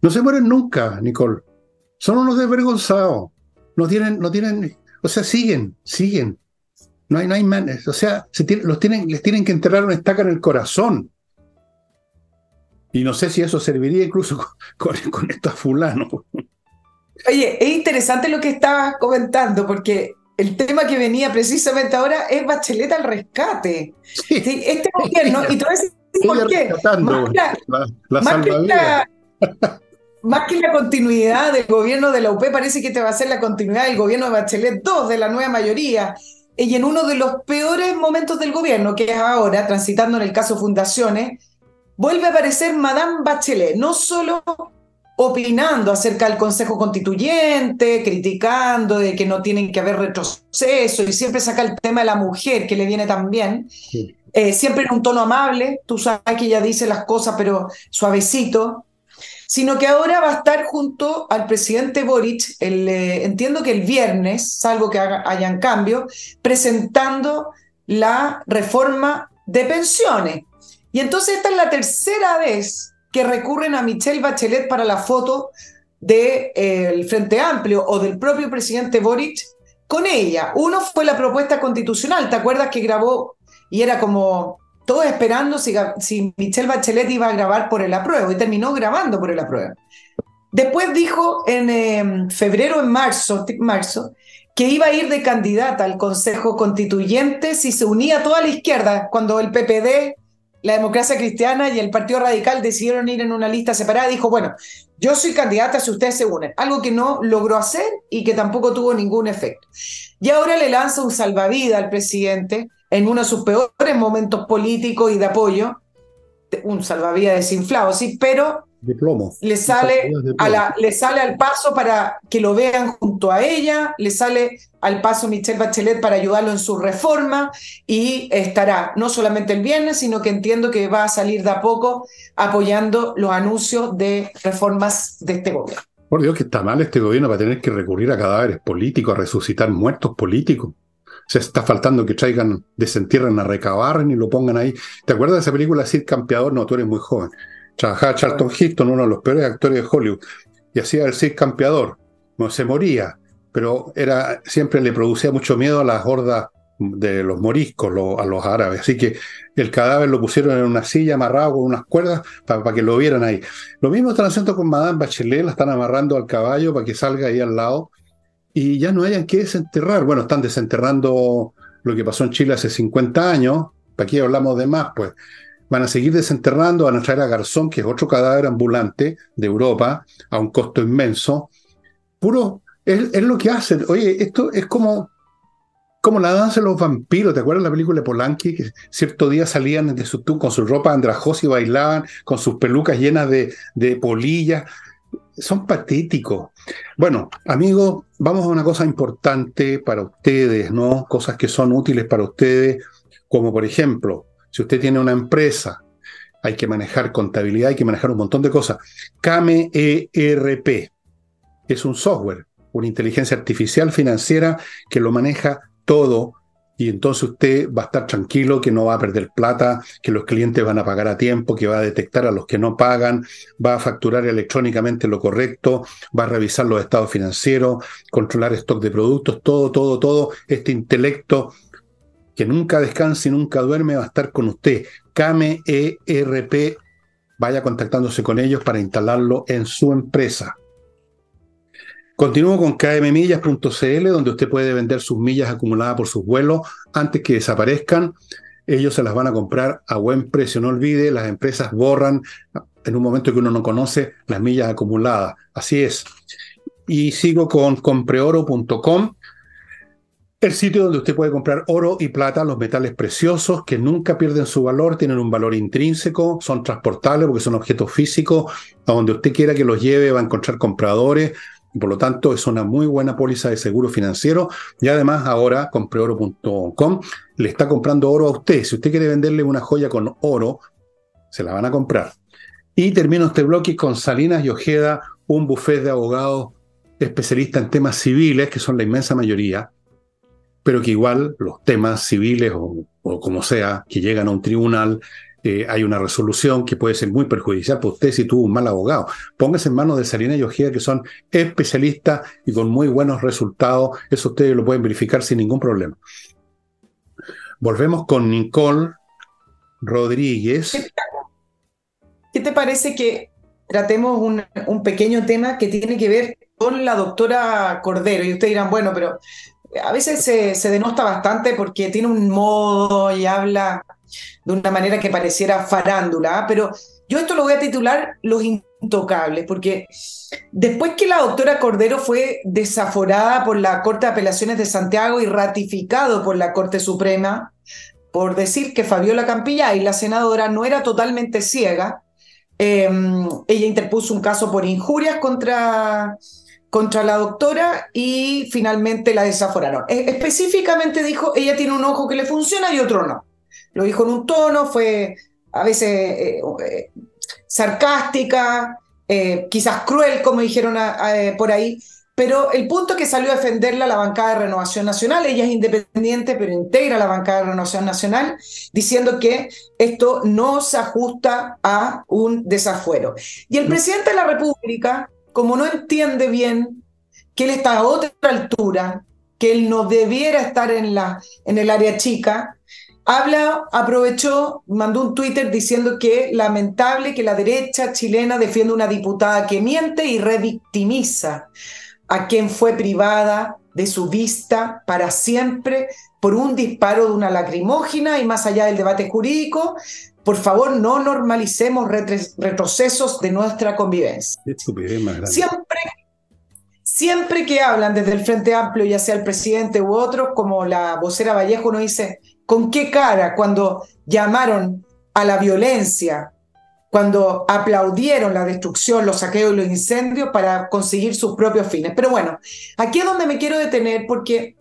No se mueren nunca, Nicole. Son unos desvergonzados. No tienen, no tienen, o sea, siguen, siguen. No hay, no hay O sea, los tienen, les tienen que enterrar una estaca en el corazón. Y no sé si eso serviría incluso [laughs] con, con, estos fulanos. Oye, es interesante lo que estabas comentando, porque el tema que venía precisamente ahora es Bachelet al rescate. Este gobierno, y tú ves por qué. [laughs] Más que, la, continuidad del gobierno de la UP, parece que te va a ser la continuidad del gobierno de Bachelet 2, de la nueva mayoría. Y en uno de los peores momentos del gobierno, que es ahora, transitando en el caso Fundaciones, vuelve a aparecer Madame Bachelet, no solo opinando acerca del Consejo Constituyente, criticando de que no tienen que haber retroceso y siempre saca el tema de la mujer que le viene tan bien, eh, siempre en un tono amable, tú sabes que ella dice las cosas pero suavecito, sino que ahora va a estar junto al presidente Boric, el, eh, entiendo que el viernes, salvo que hayan cambio, presentando la reforma de pensiones. Y entonces esta es la tercera vez que recurren a Michelle Bachelet para la foto del eh, Frente Amplio o del propio presidente Boric con ella. Uno fue la propuesta constitucional, ¿te acuerdas que grabó y era como todos esperando si, si Michelle Bachelet iba a grabar por el apruebo y terminó grabando por el apruebo. Después dijo en em, febrero, en marzo, marzo, que iba a ir de candidata al Consejo Constituyente si se unía toda la izquierda, cuando el PPD la democracia cristiana y el Partido Radical decidieron ir en una lista separada, dijo, bueno, yo soy candidata si ustedes se unen, algo que no logró hacer y que tampoco tuvo ningún efecto. Y ahora le lanza un salvavidas al presidente en uno de sus peores momentos políticos y de apoyo, un salvavidas desinflado, sí, pero le sale, a la, le sale al paso para que lo vean junto a ella, le sale al paso Michelle Bachelet para ayudarlo en su reforma y estará no solamente el viernes, sino que entiendo que va a salir de a poco apoyando los anuncios de reformas de este gobierno. Por Dios, que está mal este gobierno va a tener que recurrir a cadáveres políticos, a resucitar muertos políticos. Se está faltando que traigan, desentierren a recabar y lo pongan ahí. ¿Te acuerdas de esa película Sid Campeador? No, tú eres muy joven Trabajaba Charlton Heston, uno de los peores actores de Hollywood, y hacía el Cid campeador. No se moría, pero era, siempre le producía mucho miedo a las hordas de los moriscos, a los árabes. Así que el cadáver lo pusieron en una silla amarrado con unas cuerdas para, que lo vieran ahí. Lo mismo están haciendo con Madame Bachelet, la están amarrando al caballo para que salga ahí al lado y ya no hayan que desenterrar. Bueno, están desenterrando lo que pasó en Chile hace 50 años. Para aquí hablamos de más, pues van a seguir desenterrando, van a traer a Garzón, que es otro cadáver ambulante de Europa, a un costo inmenso. Puro, es, lo que hacen. Oye, esto es como, como la danza de los vampiros. ¿Te acuerdas de la película de Polanski? Que cierto día salían de su, con su ropa andrajosa y bailaban, con sus pelucas llenas de, de polillas. Son patéticos. Bueno, amigos, vamos a una cosa importante para ustedes, ¿no? Cosas que son útiles para ustedes, como por ejemplo, si usted tiene una empresa, hay que manejar contabilidad, hay que manejar un montón de cosas. Kame es un software, una inteligencia artificial financiera que lo maneja todo y entonces usted va a estar tranquilo que no va a perder plata, que los clientes van a pagar a tiempo, que va a detectar a los que no pagan, va a facturar electrónicamente lo correcto, va a revisar los estados financieros, controlar stock de productos, todo, todo, todo. Este intelecto que nunca descanse y nunca duerme, va a estar con usted. Kame ERP, vaya contactándose con ellos para instalarlo en su empresa. Continúo con kmmillas.cl, donde usted puede vender sus millas acumuladas por sus vuelos antes que desaparezcan. Ellos se las van a comprar a buen precio. No olvide, las empresas borran en un momento que uno no conoce las millas acumuladas. Así es. Y sigo con compreoro.com el sitio donde usted puede comprar oro y plata, los metales preciosos que nunca pierden su valor, tienen un valor intrínseco, son transportables porque son objetos físicos, a donde usted quiera que los lleve va a encontrar compradores, y por lo tanto es una muy buena póliza de seguro financiero y además ahora compreoro.com le está comprando oro a usted. Si usted quiere venderle una joya con oro, se la van a comprar. Y termino este bloque con Salinas y Ojeda, un buffet de abogados especialistas en temas civiles, que son la inmensa mayoría, pero que igual los temas civiles o, como sea, que llegan a un tribunal, eh, hay una resolución que puede ser muy perjudicial para usted si tuvo un mal abogado. Póngase en manos de Salina y Ojeda, que son especialistas y con muy buenos resultados. Eso ustedes lo pueden verificar sin ningún problema. Volvemos con Nicole Rodríguez. ¿Qué te parece que tratemos un, un, pequeño tema que tiene que ver con la doctora Cordero? Y ustedes dirán, bueno, pero a veces se, se denota bastante porque tiene un modo y habla de una manera que pareciera farándula, ¿ah? pero yo esto lo voy a titular Los Intocables, porque después que la doctora Cordero fue desaforada por la Corte de Apelaciones de Santiago y ratificado por la Corte Suprema, por decir que Fabiola Campilla y la senadora no era totalmente ciega, em, ella interpuso un caso por injurias contra, contra la doctora y finalmente la desaforaron. E, específicamente dijo, ella tiene un ojo que le funciona y otro no. Lo dijo en un tono, fue a veces eh, eh, sarcástica, eh, quizás cruel, como dijeron por ahí, pero el punto que salió a defenderla la bancada de Renovación Nacional, ella es independiente, pero integra la bancada de Renovación Nacional, diciendo que esto no se ajusta a un desafuero. Y el presidente de la República, como no entiende bien que él está a otra altura, que él no debiera estar en, la, en el área chica, habla, aprovechó, mandó un Twitter diciendo que lamentable que la derecha chilena defienda una diputada que miente y revictimiza a quien fue privada de su vista para siempre por un disparo de una lacrimógena y más allá del debate jurídico, por favor no normalicemos retrocesos de nuestra convivencia. Siempre, siempre que hablan desde el Frente Amplio, ya sea el presidente u otro, como la vocera Vallejo uno dice, ¿con qué cara cuando llamaron a la violencia cuando aplaudieron la destrucción, los saqueos y los incendios para conseguir sus propios fines. Pero bueno, aquí es donde me quiero detener porque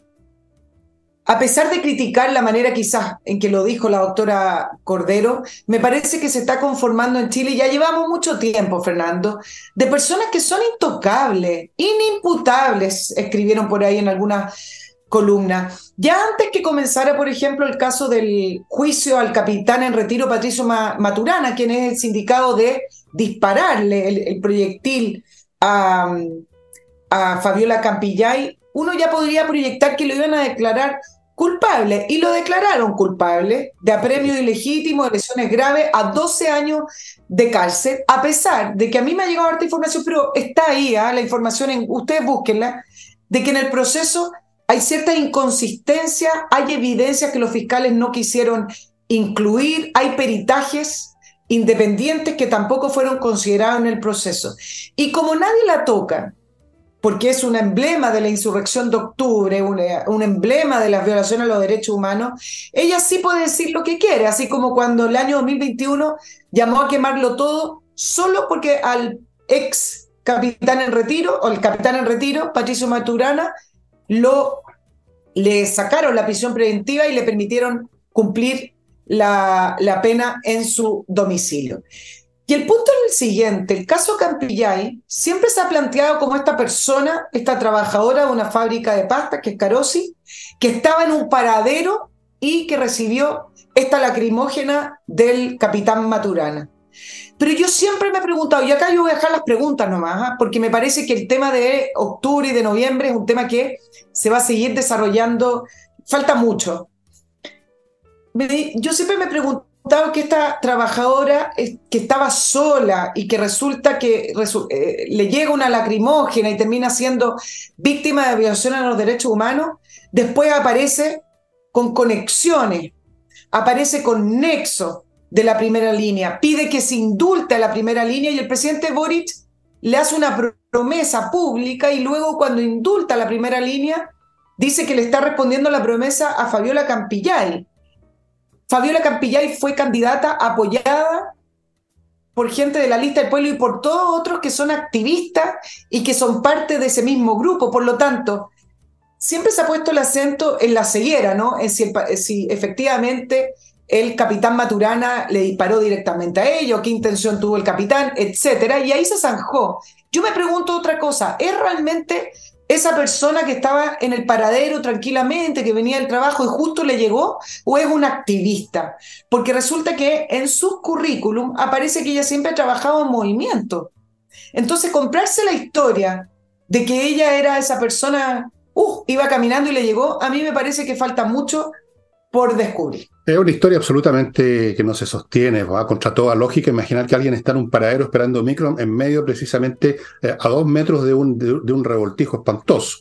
a pesar de criticar la manera quizás en que lo dijo la doctora Cordero, me parece que se está conformando en Chile, ya llevamos mucho tiempo, Fernando, de personas que son intocables, inimputables, escribieron por ahí en algunas columna. Ya antes que comenzara, por ejemplo, el caso del juicio al capitán en retiro Patricio Maturana, quien es el sindicado de dispararle el, proyectil a, Fabiola Campillay, uno ya podría proyectar que lo iban a declarar culpable y lo declararon culpable de apremio ilegítimo, de lesiones graves, a 12 años de cárcel, a pesar de que a mí me ha llegado harta información, pero está ahí ¿ah? la información, en, ustedes búsquenla, de que en el proceso hay cierta inconsistencia, hay evidencias que los fiscales no quisieron incluir, hay peritajes independientes que tampoco fueron considerados en el proceso. Y como nadie la toca, porque es un emblema de la insurrección de octubre, un, emblema de las violaciones a los derechos humanos, ella sí puede decir lo que quiere, así como cuando el año 2021 llamó a quemarlo todo solo porque al ex capitán en retiro, o el capitán en retiro, Patricio Maturana, lo, le sacaron la prisión preventiva y le permitieron cumplir la pena en su domicilio. Y el punto es el siguiente, el caso Campillay siempre se ha planteado como esta persona, esta trabajadora de una fábrica de pasta, que es Carosi, que estaba en un paradero y que recibió esta lacrimógena del capitán Maturana. Pero yo siempre me he preguntado, y acá yo voy a dejar las preguntas nomás, ¿ah? porque me parece que el tema de octubre y de noviembre es un tema que se va a seguir desarrollando, falta mucho. Yo siempre me he que esta trabajadora que estaba sola y que resulta que eh, le llega una lacrimógena y termina siendo víctima de violación a los derechos humanos, después aparece con conexiones, aparece con nexos de la primera línea, pide que se indulte a la primera línea y el presidente Boric le hace una promesa pública y luego cuando indulta a la primera línea dice que le está respondiendo la promesa a Fabiola Campillay. Fabiola Campillay fue candidata apoyada por gente de la lista del pueblo y por todos otros que son activistas y que son parte de ese mismo grupo. Por lo tanto, siempre se ha puesto el acento en la ceguera, ¿no? En si, si efectivamente el capitán Maturana le disparó directamente a ellos, qué intención tuvo el capitán, etcétera, y ahí se zanjó. Yo me pregunto otra cosa, ¿es realmente esa persona que estaba en el paradero tranquilamente, que venía del trabajo y justo le llegó, o es una activista? Porque resulta que en su currículum aparece que ella siempre ha trabajado en movimiento. Entonces, comprarse la historia de que ella era esa persona, uh, iba caminando y le llegó, a mí me parece que falta mucho por descubrir. Es una historia absolutamente que no se sostiene, va contra toda lógica. Imaginar que alguien está en un paradero esperando micro en medio precisamente eh, a dos metros de un, de, un revoltijo espantoso.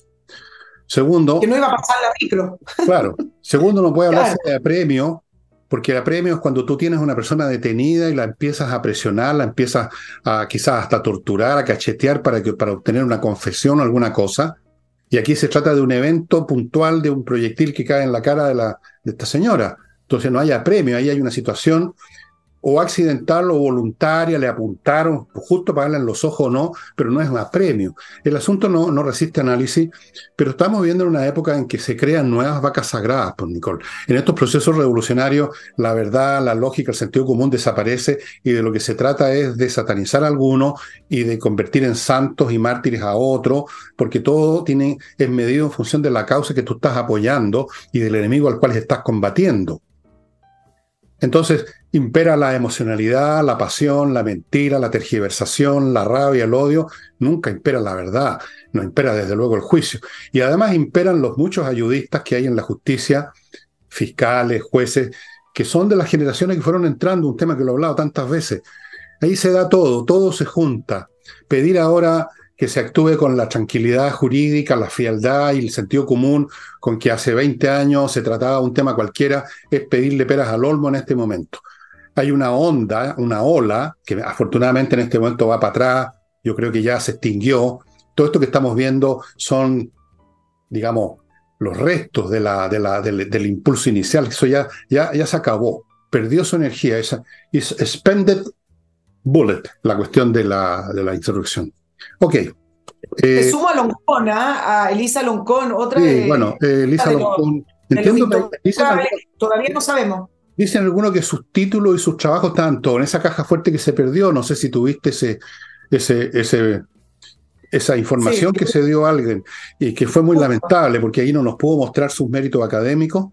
Segundo. Que no iba a pasar la micro. [laughs] Claro. Segundo, no puede hablarse de premio, porque el premio es cuando tú tienes una persona detenida y la empiezas a presionar, la empiezas a quizás hasta torturar, a cachetear para, que, para obtener una confesión o alguna cosa. Y aquí se trata de un evento puntual de un proyectil que cae en la cara de, la, de esta señora. Entonces no haya premio, ahí hay una situación o accidental o voluntaria, le apuntaron justo para darle en los ojos o no, pero no es un premio. El asunto no, no resiste análisis, pero estamos viviendo en una época en que se crean nuevas vacas sagradas, por pues, Nicole. En estos procesos revolucionarios, la verdad, la lógica, el sentido común desaparece y de lo que se trata es de satanizar a alguno y de convertir en santos y mártires a otro, porque todo tiene, es medido en función de la causa que tú estás apoyando y del enemigo al cual estás combatiendo. Entonces, impera la emocionalidad, la pasión, la mentira, la tergiversación, la rabia, el odio. Nunca impera la verdad, no impera desde luego el juicio. Y además imperan los muchos ayudistas que hay en la justicia, fiscales, jueces, que son de las generaciones que fueron entrando, un tema que lo he hablado tantas veces. Ahí se da todo, todo se junta. Pedir ahora que se actúe con la tranquilidad jurídica, la frialdad y el sentido común con que hace 20 años se trataba un tema cualquiera, es pedirle peras al olmo en este momento. Hay una onda, una ola, que afortunadamente en este momento va para atrás, yo creo que ya se extinguió. Todo esto que estamos viendo son, digamos, los restos de la, de la, del, impulso inicial, eso ya, ya, ya se acabó, perdió su energía, esa es expended bullet, la cuestión de la, de la insurrección. Ok. Eh, sumo a Loncón, ¿ah? a Elisa Loncón, otra sí, Bueno, eh, Elisa Loncón. Entiendo que todavía no sabemos. Dicen algunos que sus títulos y sus trabajos estaban todos en esa caja fuerte que se perdió. No sé si tuviste ese, ese, ese, esa información que se dio a alguien y que fue muy lamentable porque ahí no nos pudo mostrar sus méritos académicos.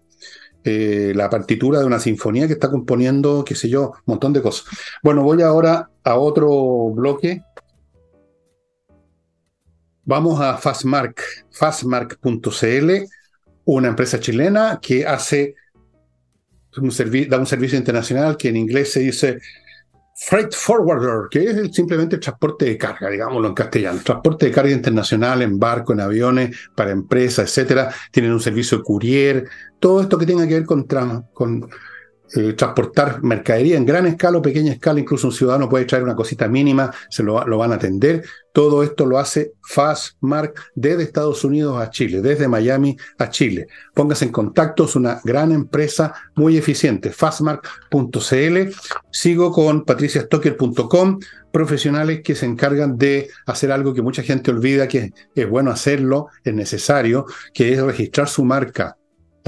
Eh, la partitura de una sinfonía que está componiendo, qué sé yo, un montón de cosas. Bueno, voy ahora a otro bloque Vamos a Fastmark, fastmark.cl, una empresa chilena que hace un da un servicio internacional que en inglés se dice freight forwarder, que es simplemente transporte de carga, digámoslo en castellano, transporte de carga internacional en barco, en aviones, para empresas, etcétera. Tienen un servicio de courier, todo esto que tenga que ver con, con eh, transportar mercadería en gran escala o pequeña escala, incluso un ciudadano puede traer una cosita mínima, se lo, van a atender. Todo esto lo hace Fastmark desde Estados Unidos a Chile, desde Miami a Chile. Póngase en contacto, es una gran empresa muy eficiente, fastmark.cl. Sigo con patriciastocker.com, profesionales que se encargan de hacer algo que mucha gente olvida, que es bueno hacerlo, es necesario, que es registrar su marca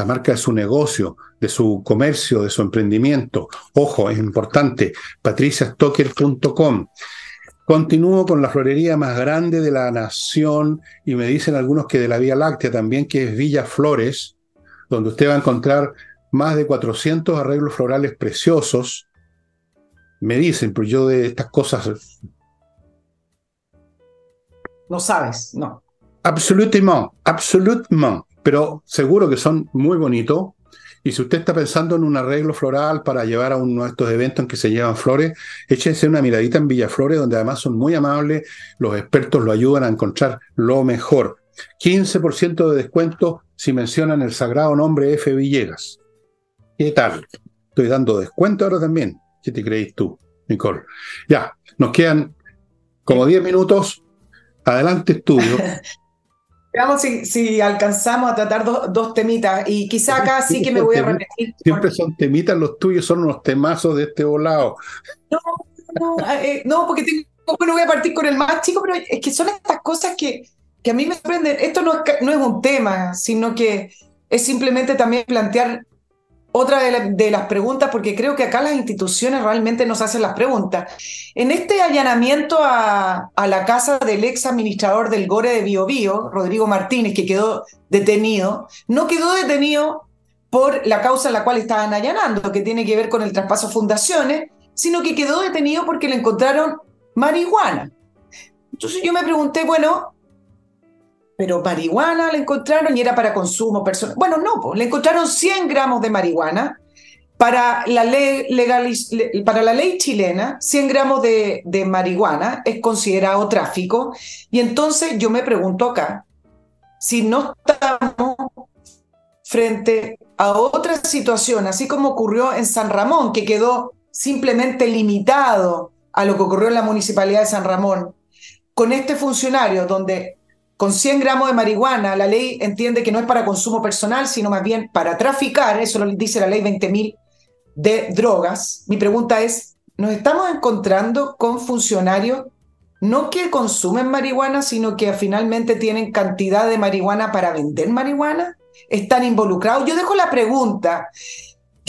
la marca de su negocio, de su comercio, de su emprendimiento. Ojo, es importante, patriciastocker.com. Continúo con la florería más grande de la nación y me dicen algunos que de la Vía Láctea también, que es Villa Flores, donde usted va a encontrar más de 400 arreglos florales preciosos. Me dicen, pero yo de estas cosas... No sabes, no. Absolutamente, absolutamente pero seguro que son muy bonitos. Y si usted está pensando en un arreglo floral para llevar a uno de estos eventos en que se llevan flores, échese una miradita en Villaflores, donde además son muy amables, los expertos lo ayudan a encontrar lo mejor. 15% de descuento si mencionan el sagrado nombre F. Villegas. ¿Qué tal? Estoy dando descuento ahora también. ¿Qué te creéis tú, Nicole? Ya, nos quedan como 10 minutos. Adelante, estudio. [laughs] Veamos si, alcanzamos a tratar dos temitas y quizá acá sí que me voy a repetir. Siempre son temitas los tuyos, son unos temazos de este volado. No, no, eh, no porque tengo, bueno, voy a partir con el más chico, pero es que son estas cosas que, que a mí me sorprenden. Esto no no es un tema, sino que es simplemente también plantear otra de, las preguntas, porque creo que acá las instituciones realmente nos hacen las preguntas. En este allanamiento a, la casa del ex administrador del Gore de Biobío, Rodrigo Martínez, que quedó detenido, no quedó detenido por la causa en la cual estaban allanando, que tiene que ver con el traspaso fundaciones, sino que quedó detenido porque le encontraron marihuana. Entonces yo me pregunté, bueno, pero marihuana le encontraron y era para consumo personal. Bueno, no, le encontraron 100 gramos de marihuana. Para la, ley para la ley chilena, 100 gramos de, de marihuana es considerado tráfico. Y entonces yo me pregunto acá, si no estamos frente a otra situación, así como ocurrió en San Ramón, que quedó simplemente limitado a lo que ocurrió en la municipalidad de San Ramón, con este funcionario donde con 100 gramos de marihuana la ley entiende que no es para consumo personal, sino más bien para traficar, eso lo dice la ley 20.000 de drogas. Mi pregunta es, ¿nos estamos encontrando con funcionarios no que consumen marihuana, sino que finalmente tienen cantidad de marihuana para vender marihuana? ¿Están involucrados? Yo dejo la pregunta.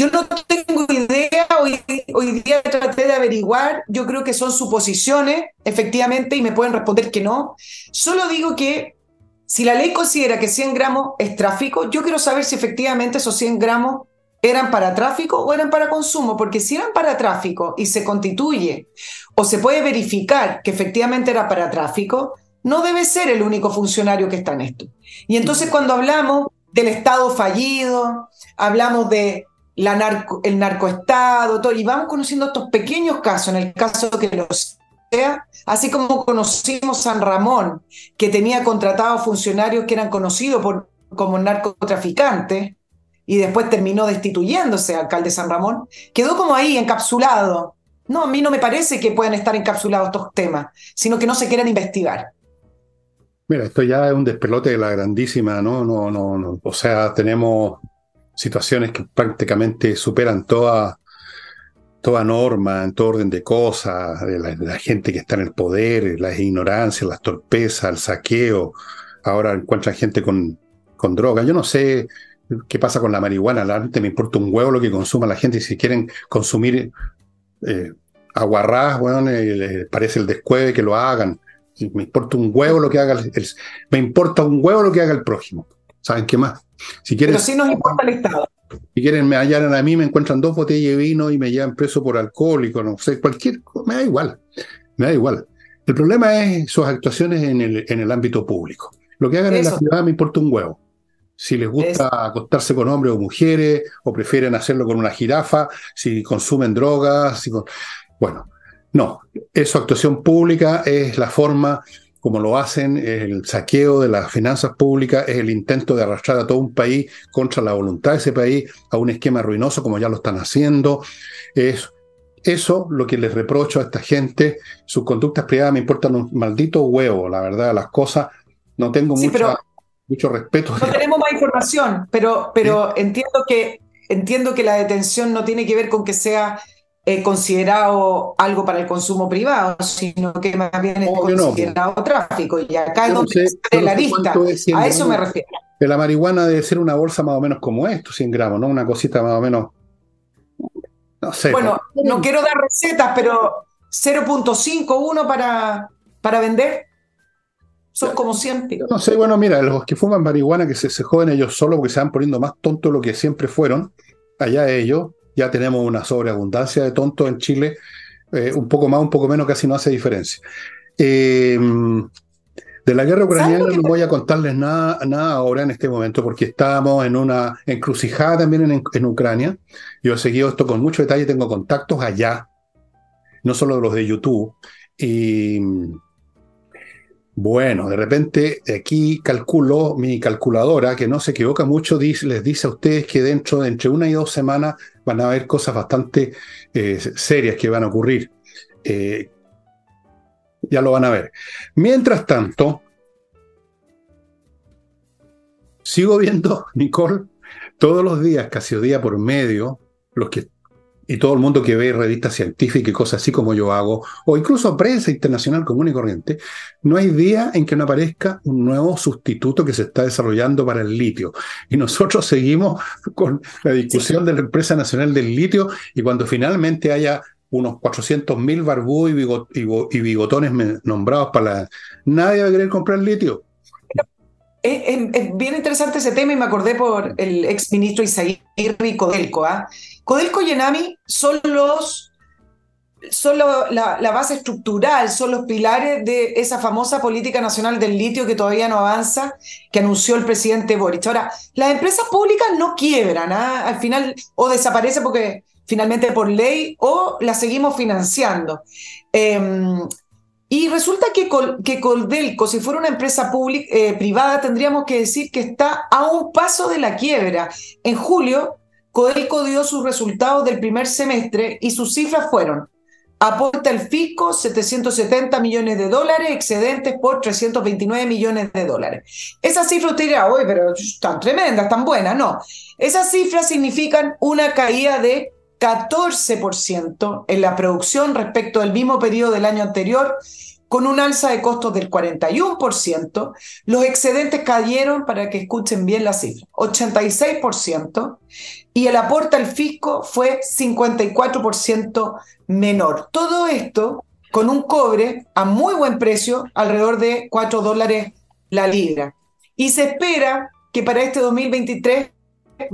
Yo no tengo idea, hoy, hoy, día traté de averiguar, yo creo que son suposiciones, efectivamente, y me pueden responder que no. Solo digo que si la ley considera que 100 gramos es tráfico, yo quiero saber si efectivamente esos 100 gramos eran para tráfico o eran para consumo, porque si eran para tráfico y se constituye o se puede verificar que efectivamente era para tráfico, no debe ser el único funcionario que está en esto. Y entonces cuando hablamos del Estado fallido, hablamos de el narcoestado, todo, y vamos conociendo estos pequeños casos, en el caso que los sea, así como conocimos San Ramón, que tenía contratados funcionarios que eran conocidos como narcotraficantes, y después terminó destituyéndose alcalde San Ramón, quedó como ahí encapsulado. No, a mí no me parece que puedan estar encapsulados estos temas, sino que no se quieren investigar. Mira, esto ya es un despelote de la grandísima, ¿no? No, no, no. O sea, tenemos situaciones que prácticamente superan toda, toda norma, en todo orden de cosas, de la, gente que está en el poder, las ignorancias, las torpezas, el saqueo. Ahora encuentran gente con, con droga. Yo no sé qué pasa con la marihuana. La gente me importa un huevo lo que consuma la gente. Y si quieren consumir eh, aguarrás, bueno, les parece el descueve que lo hagan. Me importa un huevo lo que haga me importa un huevo lo que haga el prójimo. ¿Saben qué más? Si quieren, Pero sí nos importa el Estado. Si quieren me hallan a mí, me encuentran dos botellas de vino y me llevan preso por alcohólico, no sé, cualquier me da igual. Me da igual. El problema es sus actuaciones en el, en el ámbito público. Lo que hagan en la ciudad me importa un huevo. Si les gusta acostarse con hombres o mujeres, o prefieren hacerlo con una jirafa, si consumen drogas, si bueno, no. Eso actuación pública es la forma como lo hacen, el saqueo de las finanzas públicas, es el intento de arrastrar a todo un país contra la voluntad de ese país a un esquema ruinoso como ya lo están haciendo. Es eso lo que les reprocho a esta gente. Sus conductas privadas me importan un maldito huevo, la verdad, las cosas. No tengo mucho respeto. No tenemos más información, pero, pero entiendo, que, entiendo que la detención no tiene que ver con que sea eh, considerado algo para el consumo privado, sino que más bien es considerado tráfico. Y acá es donde la lista. A eso me refiero. Que la marihuana debe ser una bolsa más o menos como esto, 100 gramos, ¿no? Una cosita más o menos. No sé. Bueno, no quiero dar recetas, pero 0.51 para, para vender. Son como 100 No sé, bueno, mira, los que fuman marihuana, que se, se joden ellos solo porque se van poniendo más tontos de lo que siempre fueron, allá ellos, ya tenemos una sobreabundancia de tontos en Chile, eh, un poco más, un poco menos, casi no hace diferencia. Em, de la guerra ucraniana no voy a contarles nada, nada ahora en este momento, porque estamos en una encrucijada también en, en, Ucrania. Yo he seguido esto con mucho detalle, tengo contactos allá, no solo los de YouTube. Y bueno, de repente aquí calculo, mi calculadora, que no se equivoca mucho, les dice a ustedes que dentro de entre una y dos semanas van a haber cosas bastante eh, serias que van a ocurrir. Eh, ya lo van a ver. Mientras tanto, sigo viendo, [laughs] Nicole, todos los días, casi día por medio, los que y todo el mundo que ve revistas científicas y cosas así como yo hago, o incluso prensa internacional común y corriente, no hay día en que no aparezca un nuevo sustituto que se está desarrollando para el litio. Y nosotros [laughs] seguimos con la discusión de la empresa nacional del litio y cuando finalmente haya unos 400.000 barbudos y, bigotones nombrados para la... Nadie va a querer comprar litio. Es, bien interesante ese tema y me acordé por el ex ministro Isaí Codelco. ¿ah? Codelco y Enami son los son la, base estructural, son los pilares de esa famosa política nacional del litio que todavía no avanza, que anunció el presidente Boric. Ahora, las empresas públicas no quiebran, ¿ah? al final o desaparecen porque finalmente por ley o las seguimos financiando. Em, y resulta que, que, Coldelco, si fuera una empresa eh, privada, tendríamos que decir que está a un paso de la quiebra. En julio, Codelco dio sus resultados del primer semestre y sus cifras fueron aporta el fisco 770 millones de dólares, excedentes por 329 millones de dólares. Esas cifras usted dirá, oye, pero están tremendas, tan buenas. No, esas cifras significan una caída de 14% en la producción respecto al mismo periodo del año anterior con un alza de costos del 41%, los excedentes cayeron, para que escuchen bien la cifra, 86%, y el aporte al fisco fue 54% menor. Todo esto con un cobre a muy buen precio, alrededor de 4 dólares la libra. Y se espera que para este 2023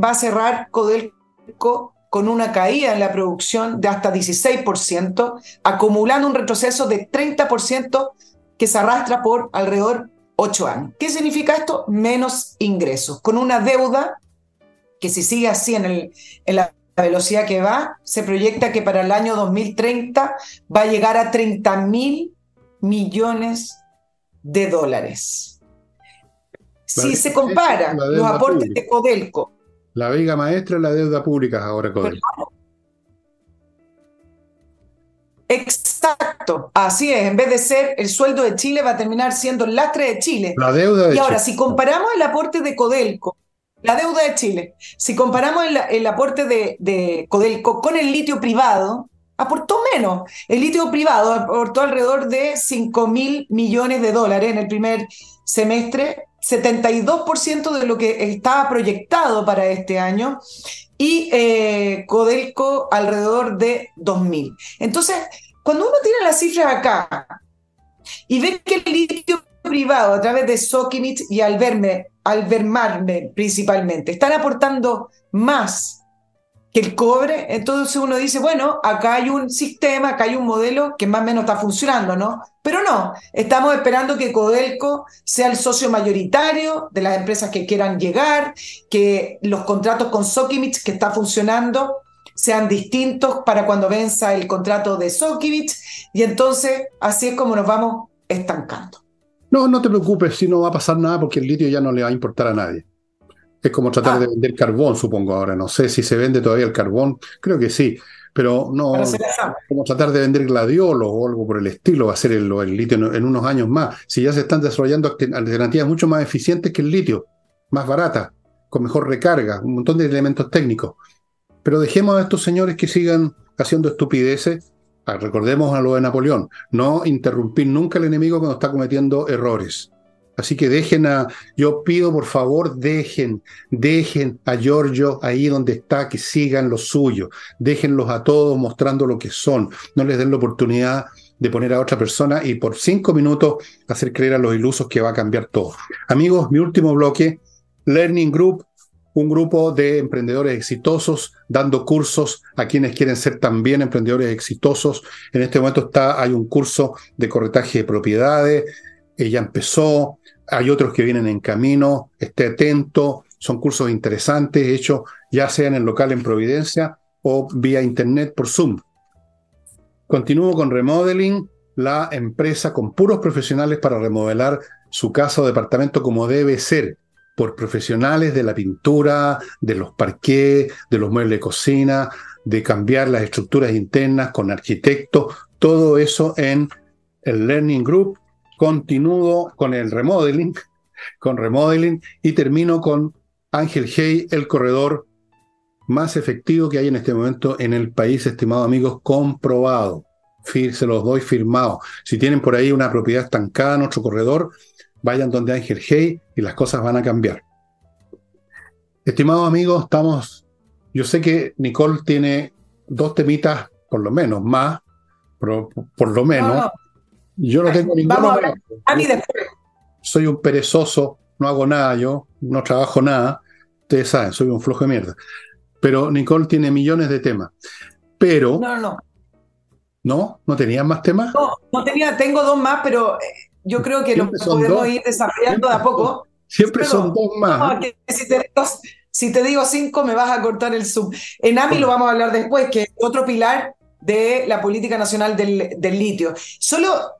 va a cerrar Codelco con una caída en la producción de hasta 16%, acumulando un retroceso de 30% que se arrastra por alrededor 8 años. ¿Qué significa esto? Menos ingresos, con una deuda que si sigue así en, el, en la velocidad que va, se proyecta que para el año 2030 va a llegar a 30 mil millones de dólares. Si se compara los aportes de Codelco la vega maestra es la deuda pública ahora, Codelco. Exacto, así es. En vez de ser el sueldo de Chile, va a terminar siendo el lastre de Chile. La deuda de Y ahora, si comparamos el aporte de Codelco, la deuda de Chile, si comparamos el, aporte de, de, Codelco con el litio privado, aportó menos. El litio privado aportó alrededor de 5 mil millones de dólares en el primer semestre 72% de lo que estaba proyectado para este año y eh, Codelco alrededor de 2.000. Entonces, cuando uno tiene las cifras acá y ve que el litio privado a través de Sokimich y Alverme, principalmente están aportando más que el cobre, entonces uno dice, bueno, acá hay un sistema, acá hay un modelo que más o menos está funcionando, ¿no? Pero no, estamos esperando que Codelco sea el socio mayoritario de las empresas que quieran llegar, que los contratos con Sokimich que está funcionando sean distintos para cuando venza el contrato de Sokimich y entonces así es como nos vamos estancando. No, no te preocupes, si no va a pasar nada porque el litio ya no le va a importar a nadie. Es como tratar ah. de vender carbón, supongo ahora. No sé si se vende todavía el carbón, creo que sí, pero no. Como tratar de vender gladiolos o algo por el estilo, va a ser el, litio en, unos años más. Si ya se están desarrollando alternativas mucho más eficientes que el litio, más baratas, con mejor recarga, un montón de elementos técnicos. Pero dejemos a estos señores que sigan haciendo estupideces. Ah, recordemos a lo de Napoleón, no interrumpir nunca al enemigo cuando está cometiendo errores. Así que dejen a, yo pido por favor, dejen, dejen a Giorgio ahí donde está, que sigan lo suyo, déjenlos a todos mostrando lo que son, no les den la oportunidad de poner a otra persona y por cinco minutos hacer creer a los ilusos que va a cambiar todo. Amigos, mi último bloque, Learning Group, un grupo de emprendedores exitosos dando cursos a quienes quieren ser también emprendedores exitosos. En este momento está, hay un curso de corretaje de propiedades, ella empezó, hay otros que vienen en camino, esté atento, son cursos interesantes hechos ya sea en el local en Providencia o vía internet por Zoom. Continúo con Remodeling, la empresa con puros profesionales para remodelar su casa o departamento como debe ser, por profesionales de la pintura, de los parqués, de los muebles de cocina, de cambiar las estructuras internas con arquitectos, todo eso en el Learning Group continúo con el remodeling, con remodeling y termino con Ángel Hey, el corredor más efectivo que hay en este momento en el país, estimados amigos, comprobado. Se los doy firmado. Si tienen por ahí una propiedad estancada en otro corredor, vayan donde Ángel Hey y las cosas van a cambiar. Estimados amigos, estamos. Yo sé que Nicole tiene dos temitas, por lo menos, más, por, por lo menos. Yo no tengo ninguna. Soy un perezoso, no hago nada yo, no trabajo nada. Ustedes saben, soy un flojo de mierda. Pero Nicole tiene millones de temas. Pero. No, no. ¿No? ¿No tenían más temas? No, no tenía, tengo dos más, pero eh, yo creo que lo podemos ir desarrollando de a poco. Siempre son dos más. si, te, digo cinco, me vas a cortar el Zoom. En AMI lo vamos a hablar después, que es otro pilar de la política nacional del, del litio. Solo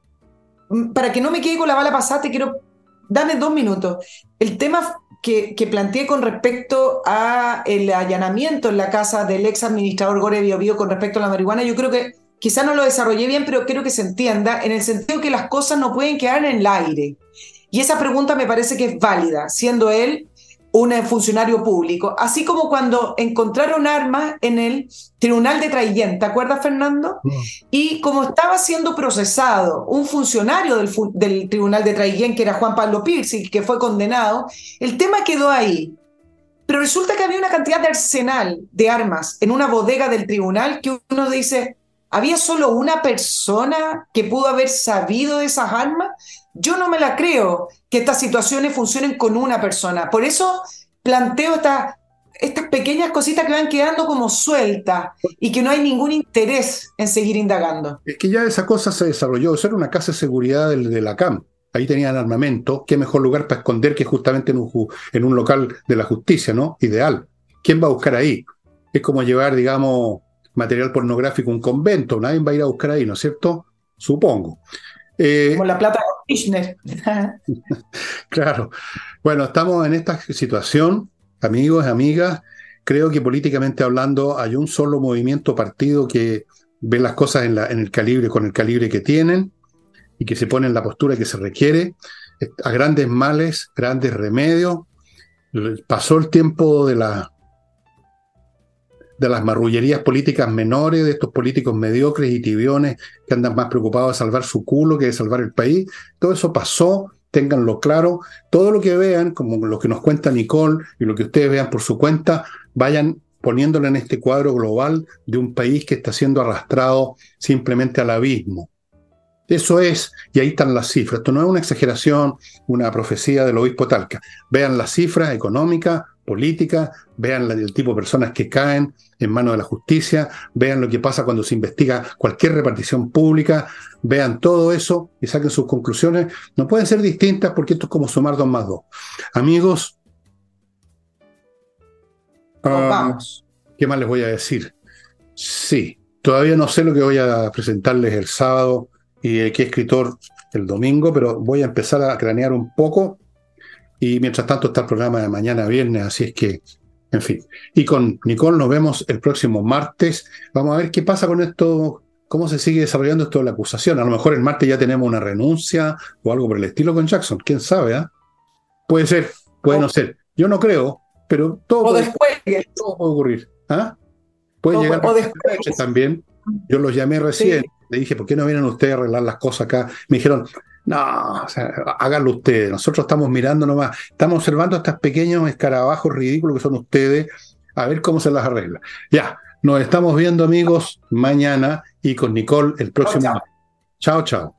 para que no me quede con la bala pasada, te quiero. Dame dos minutos. El tema que, que planteé con respecto a el allanamiento en la casa del ex administrador Gore Bio, con respecto a la marihuana, yo creo que quizá no lo desarrollé bien, pero quiero que se entienda en el sentido que las cosas no pueden quedar en el aire. Y esa pregunta me parece que es válida, siendo él un funcionario público, así como cuando encontraron armas en el Tribunal de Traillén, ¿te acuerdas, Fernando? Mm. Y como estaba siendo procesado un funcionario del, del Tribunal de Traillén, que era Juan Pablo Pirsi, que fue condenado, el tema quedó ahí. Pero resulta que había una cantidad de arsenal de armas en una bodega del tribunal que uno dice, ¿había solo una persona que pudo haber sabido de esas armas? Yo no me la creo que estas situaciones funcionen con una persona. Por eso planteo estas pequeñas cositas que van quedando como sueltas y que no hay ningún interés en seguir indagando. Es que ya esa cosa se desarrolló. Eso era una casa de seguridad de, la CAM. Ahí tenían armamento. Qué mejor lugar para esconder que justamente en un, en un local de la justicia, ¿no? Ideal. ¿Quién va a buscar ahí? Es como llevar, digamos, material pornográfico un convento. Nadie va a ir a buscar ahí, ¿no es cierto? Supongo. Eh, como la plata de Kirchner. [laughs] claro. Bueno, estamos en esta situación, amigos y amigas. Creo que políticamente hablando hay un solo movimiento partido que ve las cosas en, la, en el calibre, con el calibre que tienen y que se pone en la postura que se requiere. A grandes males, grandes remedios. Pasó el tiempo de la de las marrullerías políticas menores, de estos políticos mediocres y tibiones que andan más preocupados de salvar su culo que de salvar el país. Todo eso pasó, ténganlo claro. Todo lo que vean, como lo que nos cuenta Nicole y lo que ustedes vean por su cuenta, vayan poniéndolo en este cuadro global de un país que está siendo arrastrado simplemente al abismo. Eso es, y ahí están las cifras. Esto no es una exageración, una profecía del obispo Talca. Vean las cifras económicas, políticas, vean el tipo de personas que caen en manos de la justicia, vean lo que pasa cuando se investiga cualquier repartición pública, vean todo eso y saquen sus conclusiones. No pueden ser distintas porque esto es como sumar dos más dos. Amigos, ah, vamos. ¿Qué más les voy a decir? Sí, todavía no sé lo que voy a presentarles el sábado y qué escritor el domingo, pero voy a empezar a cranear un poco y mientras tanto está el programa de mañana viernes, así es que, en fin. Y con Nicole nos vemos el próximo martes. Vamos a ver qué pasa con esto, cómo se sigue desarrollando esto de la acusación. A lo mejor el martes ya tenemos una renuncia o algo por el estilo con Jackson, quién sabe, ¿ah? Puede ser, puede no ser. Yo no creo, pero todo, puede, después. todo puede ocurrir. ¿ah? Puede llegar o después. también. Yo los llamé recién, le dije, ¿por qué no vienen ustedes a arreglar las cosas acá? Me dijeron, no, o sea, háganlo ustedes. Nosotros estamos mirando nomás, estamos observando estos pequeños escarabajos ridículos que son ustedes, a ver cómo se las arregla. Ya, nos estamos viendo, amigos, mañana y con Nicole el próximo. chao. chao.